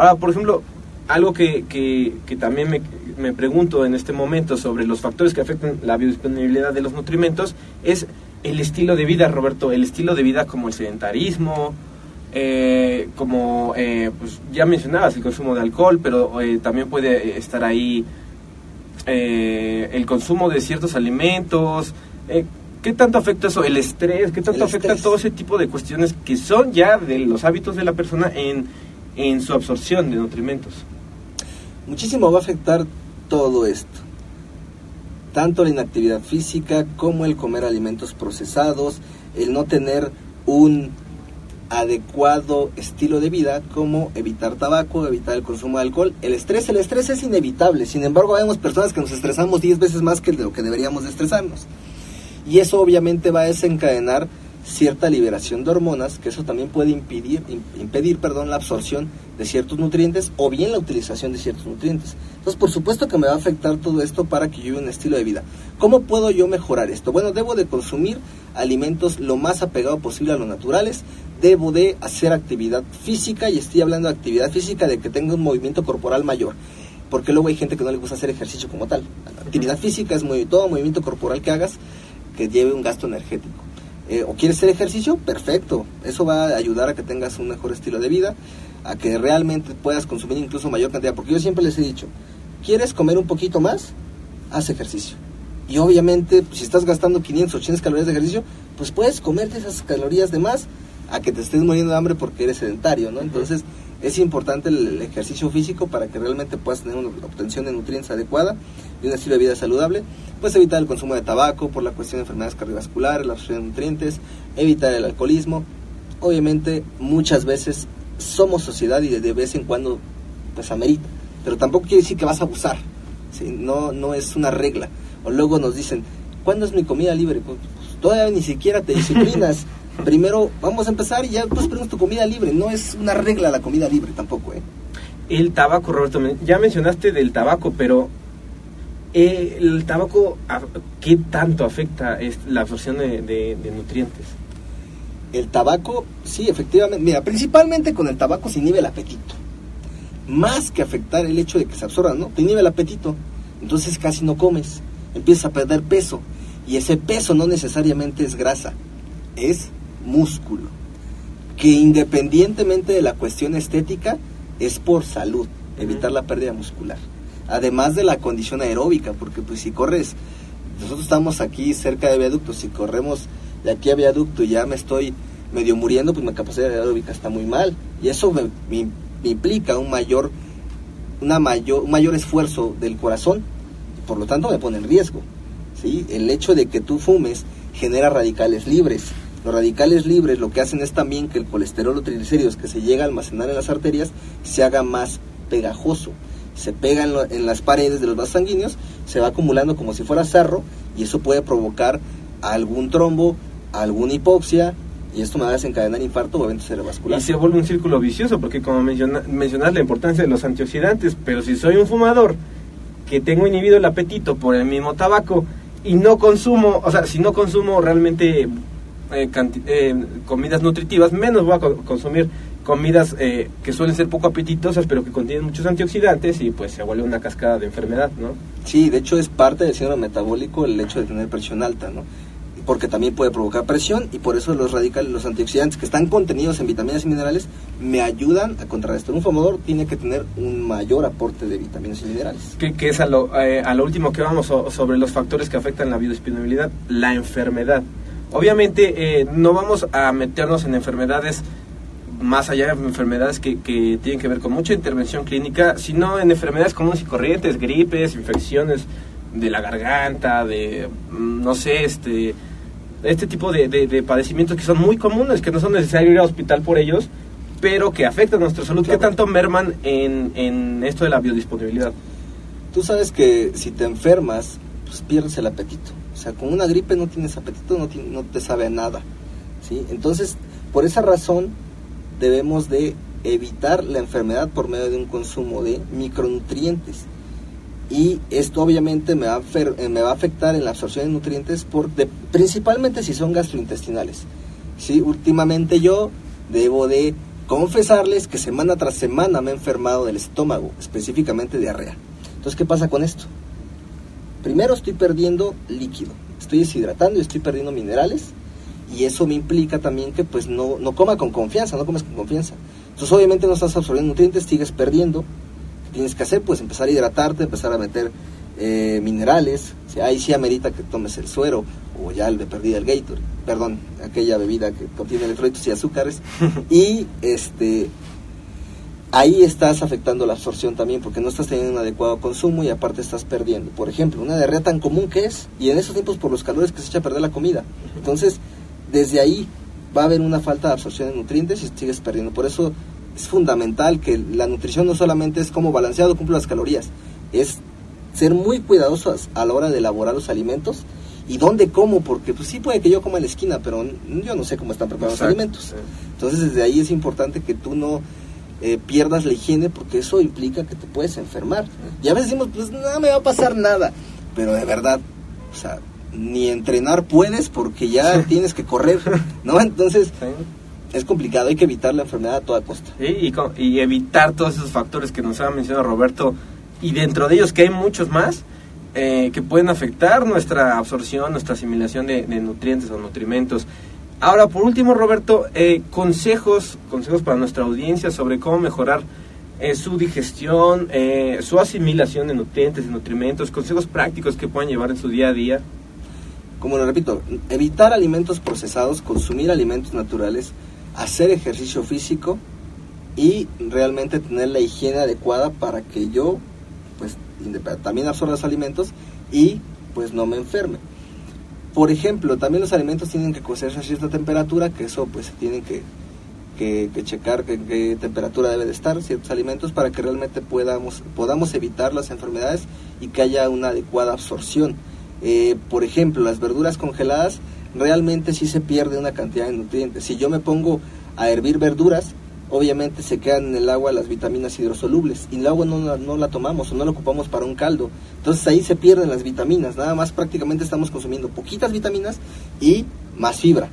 Ahora, por ejemplo, algo que, que, que también me, me, pregunto en este momento sobre los factores que afectan la biodisponibilidad de los nutrimentos es el estilo de vida, Roberto, el estilo de vida como el sedentarismo, eh, como eh, pues ya mencionabas el consumo de alcohol, pero eh, también puede estar ahí eh, el consumo de ciertos alimentos. ¿Qué tanto afecta eso? El estrés, ¿qué tanto afecta todo ese tipo de cuestiones que son ya de los hábitos de la persona en, en su absorción de nutrimentos? Muchísimo va a afectar todo esto. Tanto la inactividad física como el comer alimentos procesados, el no tener un adecuado estilo de vida como evitar tabaco, evitar el consumo de alcohol. El estrés, el estrés es inevitable, sin embargo vemos personas que nos estresamos 10 veces más que lo que deberíamos de estresarnos. Y eso obviamente va a desencadenar cierta liberación de hormonas, que eso también puede impedir, impedir perdón, la absorción de ciertos nutrientes o bien la utilización de ciertos nutrientes. Entonces, por supuesto que me va a afectar todo esto para que yo lleve un estilo de vida. ¿Cómo puedo yo mejorar esto? Bueno, debo de consumir alimentos lo más apegado posible a los naturales, debo de hacer actividad física y estoy hablando de actividad física de que tenga un movimiento corporal mayor porque luego hay gente que no le gusta hacer ejercicio como tal. La actividad física es muy, todo movimiento corporal que hagas que lleve un gasto energético. Eh, o quieres hacer ejercicio, perfecto. Eso va a ayudar a que tengas un mejor estilo de vida, a que realmente puedas consumir incluso mayor cantidad. Porque yo siempre les he dicho, ¿quieres comer un poquito más? Haz ejercicio. Y obviamente, si estás gastando 500 o 800 calorías de ejercicio, pues puedes comerte esas calorías de más a que te estés muriendo de hambre porque eres sedentario, ¿no? Entonces, es importante el, ejercicio físico para que realmente puedas tener una obtención de nutrientes adecuada y un estilo de vida saludable. Puedes evitar el consumo de tabaco por la cuestión de enfermedades cardiovasculares, la absorción de nutrientes, evitar el alcoholismo. Obviamente, muchas veces somos sociedad y de vez en cuando pues amerita, pero tampoco quiere decir que vas a abusar. ¿sí? No, no es una regla. O luego nos dicen, ¿cuándo es mi comida libre? Pues, pues todavía ni siquiera te [LAUGHS] disciplinas. Primero vamos a empezar y ya después ponemos tu comida libre. No es una regla la comida libre tampoco, ¿eh? El tabaco, Roberto, ya mencionaste del tabaco, pero eh, el tabaco, ¿qué tanto afecta la absorción de, nutrientes? El tabaco, sí, efectivamente. Mira, principalmente con el tabaco se inhibe el apetito. Más que afectar el hecho de que se absorba, ¿no? Te inhibe el apetito. Entonces casi no comes. Empiezas a perder peso. Y ese peso no necesariamente es grasa, es músculo, que independientemente de la cuestión estética, es por salud, evitar la pérdida muscular. Además de la condición aeróbica, porque pues si corres, nosotros estamos aquí cerca de viaducto, si corremos de aquí a viaducto y ya me estoy medio muriendo, pues mi capacidad aeróbica está muy mal. Y eso me, implica un mayor, una mayor, un mayor esfuerzo del corazón, por lo tanto me pone en riesgo. ¿sí? El hecho de que tú fumes genera radicales libres los radicales libres lo que hacen es también que el colesterol o triglicéridos que se llega a almacenar en las arterias se haga más pegajoso. Se pega en, las paredes de los vasos sanguíneos, se va acumulando como si fuera sarro y eso puede provocar algún trombo, alguna hipoxia y esto me va a desencadenar infarto o evento cerebrovascular. Y se vuelve un círculo vicioso porque como menciona, mencionas la importancia de los antioxidantes, pero si soy un fumador que tengo inhibido el apetito por el mismo tabaco y no consumo, o sea, si no consumo realmente eh, eh, comidas nutritivas, menos voy a consumir comidas eh, que suelen ser poco apetitosas, pero que contienen muchos antioxidantes y pues se vuelve una cascada de enfermedad, ¿no? Sí, de hecho es parte del síndrome metabólico el hecho de tener presión alta, ¿no? Porque también puede provocar presión y por eso los radicales, los antioxidantes que están contenidos en vitaminas y minerales me ayudan a contrarrestar. Un fumador tiene que tener un mayor aporte de vitaminas y minerales. Que, es a lo, a lo último que vamos sobre los factores que afectan la biodisponibilidad, la enfermedad. Obviamente eh, no vamos a meternos en enfermedades más allá de enfermedades que, que, tienen que ver con mucha intervención clínica, sino en enfermedades comunes y corrientes, gripes, infecciones de la garganta, de, mm, no sé, este, este tipo de, de, padecimientos que son muy comunes, que no son necesarios ir al hospital por ellos, pero que afectan nuestra salud. ¿Qué tanto merman en, en esto de la biodisponibilidad? Tú sabes que si te enfermas, pues pierdes el apetito. O sea, con una gripe no tienes apetito, no, te sabe nada. ¿sí? Entonces, por esa razón, debemos de evitar la enfermedad por medio de un consumo de micronutrientes. y esto obviamente me va a, eh, afectar en la absorción de nutrientes por principalmente si son gastrointestinales. Sí, últimamente yo debo de confesarles que semana tras semana me he enfermado del estómago, específicamente diarrea. Entonces, ¿qué pasa con esto? Primero estoy perdiendo líquido, estoy deshidratando y estoy perdiendo minerales y eso me implica también que pues no, no coma con confianza, no comes con confianza. Entonces obviamente no estás absorbiendo nutrientes, sigues perdiendo. ¿Qué tienes que hacer? Pues empezar a hidratarte, empezar a meter eh, minerales. O sea, ahí sí amerita que tomes el suero o ya el de perdida el Gatorade, perdón, aquella bebida que contiene electrolitos y azúcares. [LAUGHS] y este ahí estás afectando la absorción también porque no estás teniendo un adecuado consumo y aparte estás perdiendo. Por ejemplo, una diarrea tan común que es y en esos tiempos por los calores que se echa a perder la comida. Entonces, desde ahí va a haber una falta de absorción de nutrientes y sigues perdiendo. Por eso es fundamental que la nutrición no solamente es como balanceado, cumple las calorías, es ser muy cuidadosos a la hora de elaborar los alimentos y dónde como, porque pues sí puede que yo coma en la esquina, pero yo no sé cómo están preparados los alimentos. Entonces desde ahí es importante que tú no eh, pierdas la higiene porque eso implica que te puedes enfermar. Y a veces decimos, pues no me va a pasar nada, pero de verdad, o sea, ni entrenar puedes porque ya [LAUGHS] tienes que correr, ¿no? Entonces Sí. es complicado, hay que evitar la enfermedad a toda costa. Sí, y, co- y evitar todos esos factores que nos ha mencionado Roberto y dentro de ellos que hay muchos más eh, que pueden afectar nuestra absorción, nuestra asimilación de, de nutrientes o nutrimentos. Ahora, por último, Roberto, eh, consejos, consejos para nuestra audiencia sobre cómo mejorar eh, su digestión, eh, su asimilación de nutrientes y nutrimentos, consejos prácticos que puedan llevar en su día a día. Como lo repito, evitar alimentos procesados, consumir alimentos naturales, hacer ejercicio físico y realmente tener la higiene adecuada para que yo pues también absorba los alimentos y pues no me enferme. Por ejemplo, también los alimentos tienen que cocerse a cierta temperatura, que eso pues se tienen que, que, que checar qué temperatura debe de estar ciertos alimentos para que realmente podamos, podamos evitar las enfermedades y que haya una adecuada absorción. Eh, por ejemplo, las verduras congeladas realmente sí se pierde una cantidad de nutrientes. Si yo me pongo a hervir verduras, obviamente se quedan en el agua las vitaminas hidrosolubles y el agua no, la- no la tomamos o no la ocupamos para un caldo. Entonces ahí se pierden las vitaminas, nada más prácticamente estamos consumiendo poquitas vitaminas y más fibra.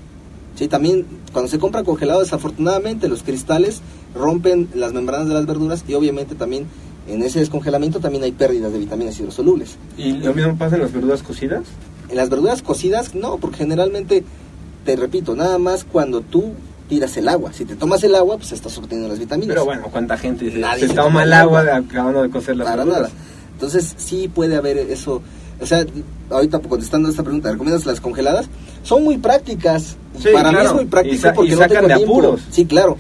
Sí, también cuando se compra congelado desafortunadamente los cristales rompen las membranas de las verduras y obviamente también en ese descongelamiento también hay pérdidas de vitaminas hidrosolubles. ¿Y lo mismo pasa en las verduras cocidas? En las verduras cocidas, no, porque generalmente, te repito, nada más cuando tú tiras el agua. Si te tomas el agua, pues estás obteniendo las vitaminas. Pero bueno, ¿cuánta gente dice, Nadie se se toma el agua acabando de cocer las Para verduras? nada. Entonces, sí puede haber eso. O sea, ahorita contestando esta pregunta, ¿recomiendas las congeladas? Son muy prácticas. Sí, Para mí claro. es muy práctico porque y no sacan tengo de tiempo. apuros. Sí, claro.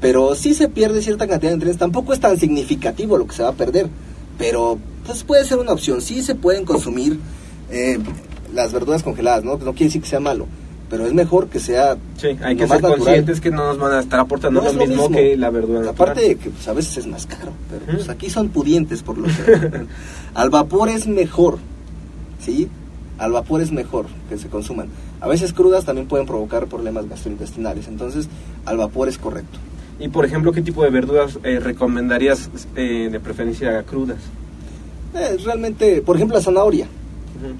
Pero sí se pierde cierta cantidad de nutrientes. Tampoco es tan significativo lo que se va a perder. Pero pues puede ser una opción. Sí se pueden consumir eh, las verduras congeladas, ¿no? No quiere decir que sea malo. Pero es mejor que sea Sí, hay que ser natural. conscientes que no nos van a estar aportando No lo, es lo mismo, mismo. que la verdura. Aparte de que pues, a veces es más caro, pero pues, aquí son pudientes por lo que... [LAUGHS] Al vapor es mejor, ¿sí? Al vapor es mejor que se consuman. A veces crudas también pueden provocar problemas gastrointestinales, entonces al vapor es correcto. Y por ejemplo, ¿qué tipo de verduras eh, recomendarías eh, de preferencia crudas? Eh, realmente, por ejemplo, la zanahoria.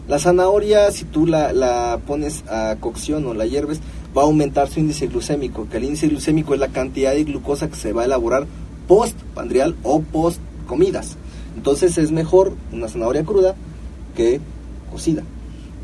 La zanahoria, si tú la, la pones a cocción o la hierves, va a aumentar su índice glucémico, que el índice glucémico es la cantidad de glucosa que se va a elaborar post pandrial o post comidas. Entonces es mejor una zanahoria cruda que cocida.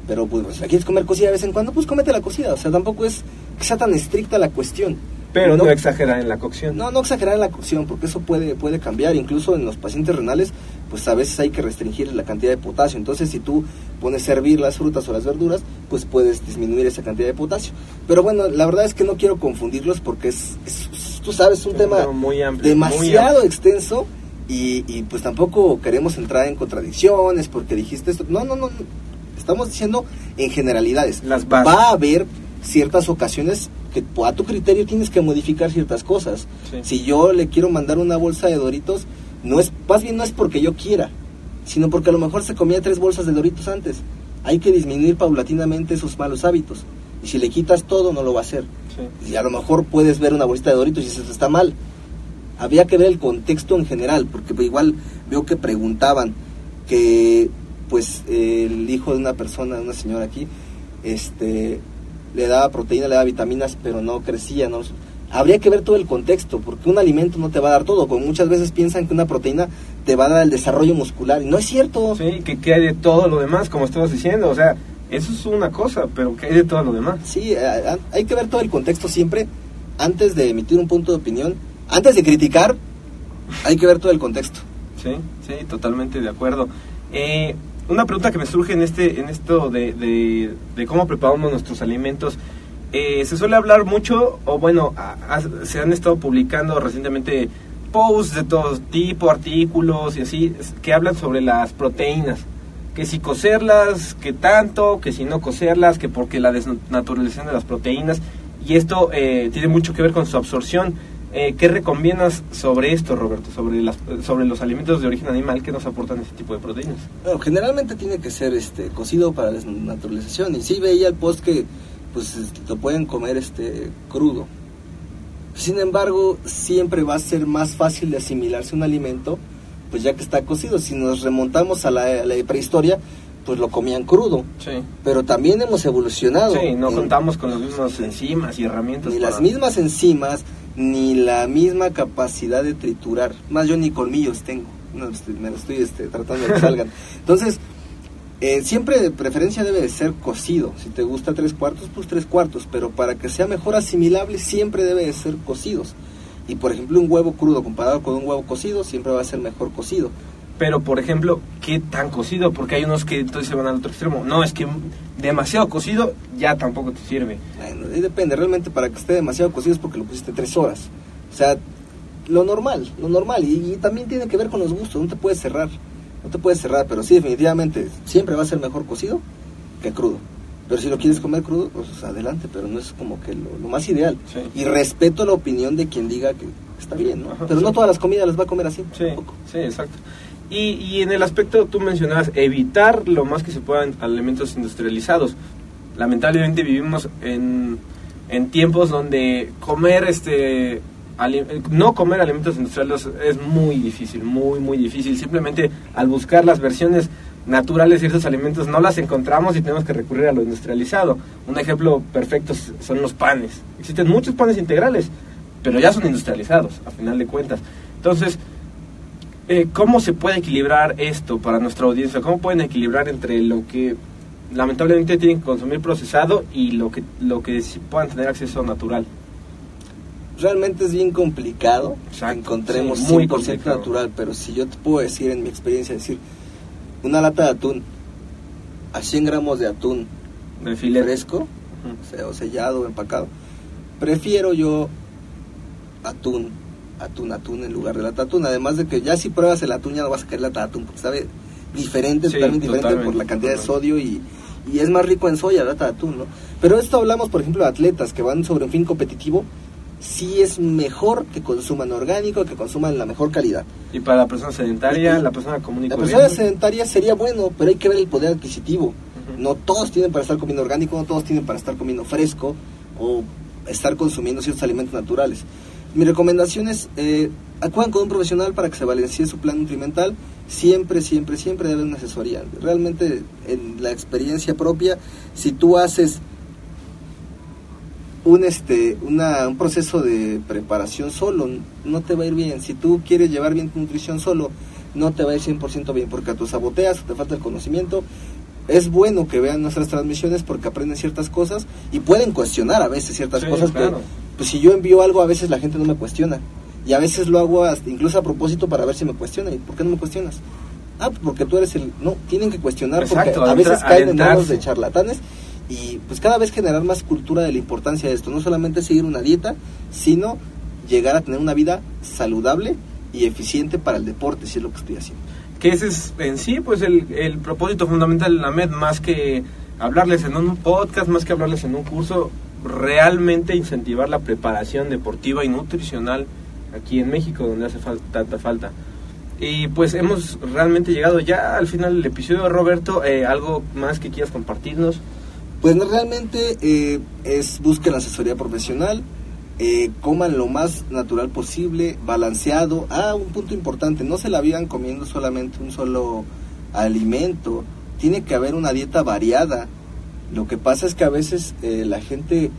Pero pues, si la quieres comer cocida de vez en cuando, pues cómete la cocida. O sea, tampoco es que sea tan estricta la cuestión. Pero no, exagerar en la cocción. No, no exagerar en la cocción, porque eso puede, puede cambiar. Incluso en los pacientes renales, pues a veces hay que restringir la cantidad de potasio. Entonces, si tú pones a hervir las frutas o las verduras, pues puedes disminuir esa cantidad de potasio. Pero bueno, la verdad es que no quiero confundirlos porque es, es- tú sabes, es un Es tema muy amplio, demasiado extenso y, y pues tampoco queremos entrar en contradicciones porque dijiste esto. No, no, no. no. Estamos diciendo en generalidades. Las bases. Va a haber ciertas ocasiones que a tu criterio tienes que modificar ciertas cosas. Sí. Si yo le quiero mandar una bolsa de Doritos, no es, más bien no es porque yo quiera, sino porque a lo mejor se comía tres bolsas de Doritos antes. Hay que disminuir paulatinamente esos malos hábitos. Y si le quitas todo, no lo va a hacer. Sí. Y a lo mejor puedes ver una bolsita de Doritos y dices, está mal. Había que ver el contexto en general, porque igual veo que preguntaban, que pues el hijo de una persona, de una señora aquí, este, le daba proteína, le daba vitaminas, pero no crecía, no habría que ver todo el contexto, porque un alimento no te va a dar todo, como muchas veces piensan que una proteína te va a dar el desarrollo muscular, y no es cierto. Sí, que, que hay de todo lo demás, como estabas diciendo, o sea, eso es una cosa, pero que hay de todo lo demás. Sí, hay que ver todo el contexto siempre, antes de emitir un punto de opinión, antes de criticar, hay que ver todo el contexto. Sí, sí, totalmente de acuerdo. Eh, una pregunta que me surge en este en esto de, cómo preparamos nuestros alimentos eh, se suele hablar mucho, o bueno, se han estado publicando recientemente posts de todo tipo, artículos y así, que hablan sobre las proteínas. Que si cocerlas, que tanto, que si no cocerlas, que porque la desnaturalización de las proteínas. Y esto eh, tiene mucho que ver con su absorción. Eh, ¿Qué recomiendas sobre esto, Roberto? Sobre, las, sobre los alimentos de origen animal que nos aportan ese tipo de proteínas. Bueno, generalmente tiene que ser este cocido para desnaturalización. Y sí veía el post que pues este, lo pueden comer este crudo. Sin embargo, siempre va a ser más fácil de asimilarse un alimento, pues ya que está cocido. Si nos remontamos a la, prehistoria, pues lo comían crudo. Sí. Pero también hemos evolucionado. Sí, no contamos con las mismas enzimas y herramientas. Ni las mismas enzimas, ni la misma capacidad de triturar. Más yo ni colmillos tengo. No, este, me lo estoy este, tratando de que salgan. [LAUGHS] Entonces, eh, siempre de preferencia debe de ser cocido. Si te gusta tres cuartos, pues tres cuartos. Pero para que sea mejor asimilable, siempre debe de ser cocidos. Y por ejemplo, un huevo crudo comparado con un huevo cocido, siempre va a ser mejor cocido. Pero por ejemplo, ¿qué tan cocido? Porque hay unos que entonces se van al otro extremo. No, es que demasiado cocido ya tampoco te sirve. Bueno, depende. Realmente para que esté demasiado cocido es porque lo pusiste tres horas. O sea, lo normal, lo normal. y también tiene que ver con los gustos. No te puedes cerrar no te puedes cerrar, pero sí, definitivamente, siempre va a ser mejor cocido que crudo. Pero si lo quieres comer crudo, pues adelante, pero no es como que lo, más ideal. Y respeto la opinión de quien diga que está bien, ¿no? pero no todas las comidas las va a comer así. Sí, sí exacto. Y, y, en el aspecto, tú mencionabas, evitar lo más que se puedan alimentos industrializados. Lamentablemente vivimos en, en tiempos donde comer este no comer alimentos industriales es muy difícil, muy, muy difícil. Simplemente al buscar las versiones naturales de esos alimentos no las encontramos y tenemos que recurrir a lo industrializado. Un ejemplo perfecto son los panes. Existen muchos panes integrales, pero ya son industrializados, a final de cuentas. Entonces, eh, ¿cómo se puede equilibrar esto para nuestra audiencia? ¿Cómo pueden equilibrar entre lo que lamentablemente tienen que consumir procesado y lo que, lo que puedan tener acceso natural? realmente es bien complicado que encontremos muy 100% natural, pero si yo te puedo decir en mi experiencia, decir, una lata de atún a 100 gramos de atún de fresco, o sellado empacado, prefiero yo atún, atún, atún en lugar de lata de atún. Además de que ya si pruebas el atún ya no vas a querer lata de atún, porque sabe diferente, totalmente diferente por la cantidad de sodio y, y es más rico en soya, lata de atún, ¿no? Pero esto hablamos, por ejemplo, de atletas que van sobre un fin competitivo sí es mejor que consuman orgánico, que consuman la mejor calidad. Y para la persona sedentaria, la persona común La persona sedentaria sería bueno, pero hay que ver el poder adquisitivo. No todos tienen para estar comiendo orgánico, no todos tienen para estar comiendo fresco o estar consumiendo ciertos alimentos naturales. Mi recomendación es, eh, acudan con un profesional para que se balancie su plan nutrimental. Siempre, siempre, siempre debe una asesoría. Realmente, en la experiencia propia, si tú haces un este una, un proceso de preparación solo no te va a ir bien si tú quieres llevar bien tu nutrición solo no te va a ir 100% bien porque a saboteas te falta el conocimiento es bueno que vean nuestras transmisiones porque aprenden ciertas cosas y pueden cuestionar a veces ciertas cosas que pues si yo envío algo a veces la gente no me cuestiona. Y a veces lo hago hasta, incluso a propósito para ver si me cuestiona. Y por qué no me cuestionas ah porque tú eres el no tienen que cuestionar porque a veces caen en manos de charlatanes y pues cada vez generar más cultura de la importancia de esto, no solamente seguir una dieta, sino llegar a tener una vida saludable y eficiente para el deporte, si es lo que estoy haciendo. Que ese es en sí pues el, el propósito fundamental de la MED, más que hablarles en un podcast, más que hablarles en un curso, realmente incentivar la preparación deportiva y nutricional aquí en México, donde hace falta, tanta falta. Y pues hemos realmente llegado ya al final del episodio, Roberto. Eh, ¿Algo más que quieras compartirnos? Pues realmente eh, es busquen asesoría profesional, eh, coman lo más natural posible, balanceado. Ah, un punto importante, no se la vivan comiendo solamente un solo alimento, tiene que haber una dieta variada. Lo que pasa es que a veces eh, la gente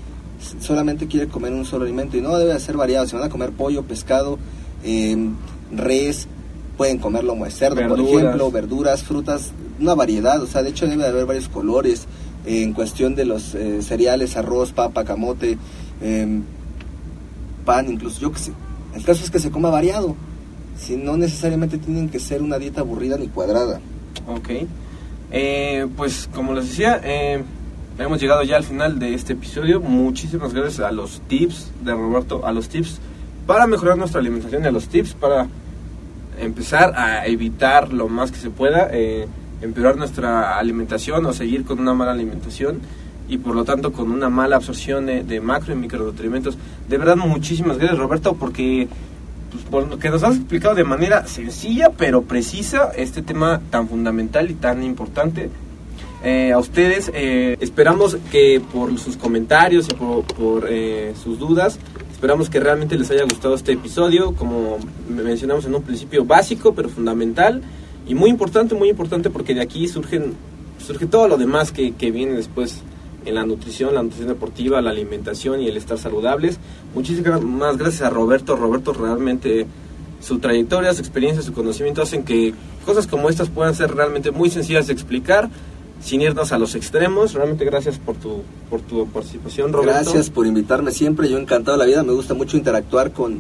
solamente quiere comer un solo alimento y no debe ser variado. Si van a comer pollo, pescado, em, res, pueden comer lomo de cerdo, por ejemplo, verduras, frutas, una variedad. O sea, de hecho debe de haber varios colores en cuestión de los eh, cereales, arroz, papa, camote, em, pan, incluso yo que sé. El caso es que se coma variado. Si no necesariamente tienen que ser una dieta aburrida ni cuadrada. Ok. Eh, pues como les decía, eh, hemos llegado ya al final de este episodio. Muchísimas gracias a los tips de Roberto, a los tips para mejorar nuestra alimentación y a los tips para empezar a evitar lo más que se pueda, eh, empeorar nuestra alimentación o seguir con una mala alimentación y por lo tanto con una mala absorción de, macro y micronutrientes. De verdad, muchísimas gracias Roberto porque pues, por lo que nos has explicado de manera sencilla pero precisa este tema tan fundamental y tan importante. Eh, a ustedes eh, esperamos que por sus comentarios y por, por eh, sus dudas Esperamos que realmente les haya gustado este episodio, como mencionamos en un principio, básico pero fundamental y muy importante, muy importante porque de aquí surgen, surge todo lo demás que, que viene después en la nutrición, la nutrición deportiva, la alimentación y el estar saludables. Muchísimas gracias a Roberto. Roberto realmente su trayectoria, su experiencia, su conocimiento hacen que cosas como estas puedan ser realmente muy sencillas de explicar sin irnos a los extremos. Realmente gracias por tu, por tu participación, Roberto. Gracias por invitarme siempre, yo encantado de la vida, me gusta mucho interactuar con,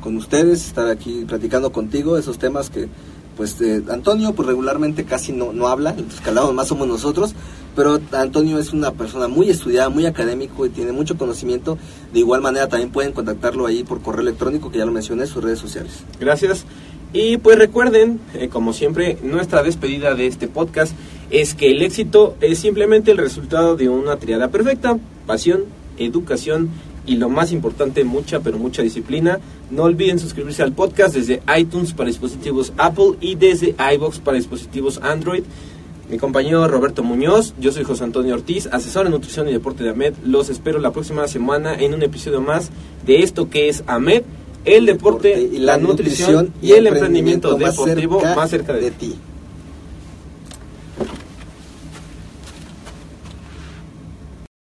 con ustedes, estar aquí platicando contigo, esos temas que pues eh, Antonio pues regularmente casi no, no habla, los que hablamos más somos nosotros, pero Antonio es una persona muy estudiada, muy académico y tiene mucho conocimiento. De igual manera también pueden contactarlo ahí por correo electrónico, que ya lo mencioné, sus redes sociales. Gracias. Y pues recuerden, eh, como siempre, nuestra despedida de este podcast es que el éxito es simplemente el resultado de una triada perfecta, pasión, educación y lo más importante, mucha pero mucha disciplina. No olviden suscribirse al podcast desde iTunes para dispositivos Apple y desde iBox para dispositivos Android. Mi compañero Roberto Muñoz, yo soy José Antonio Ortiz, asesor en nutrición y deporte de AMED. Los espero la próxima semana en un episodio más de esto que es AMED el deporte, la, nutrición, y el emprendimiento, deportivo más cerca de, ti.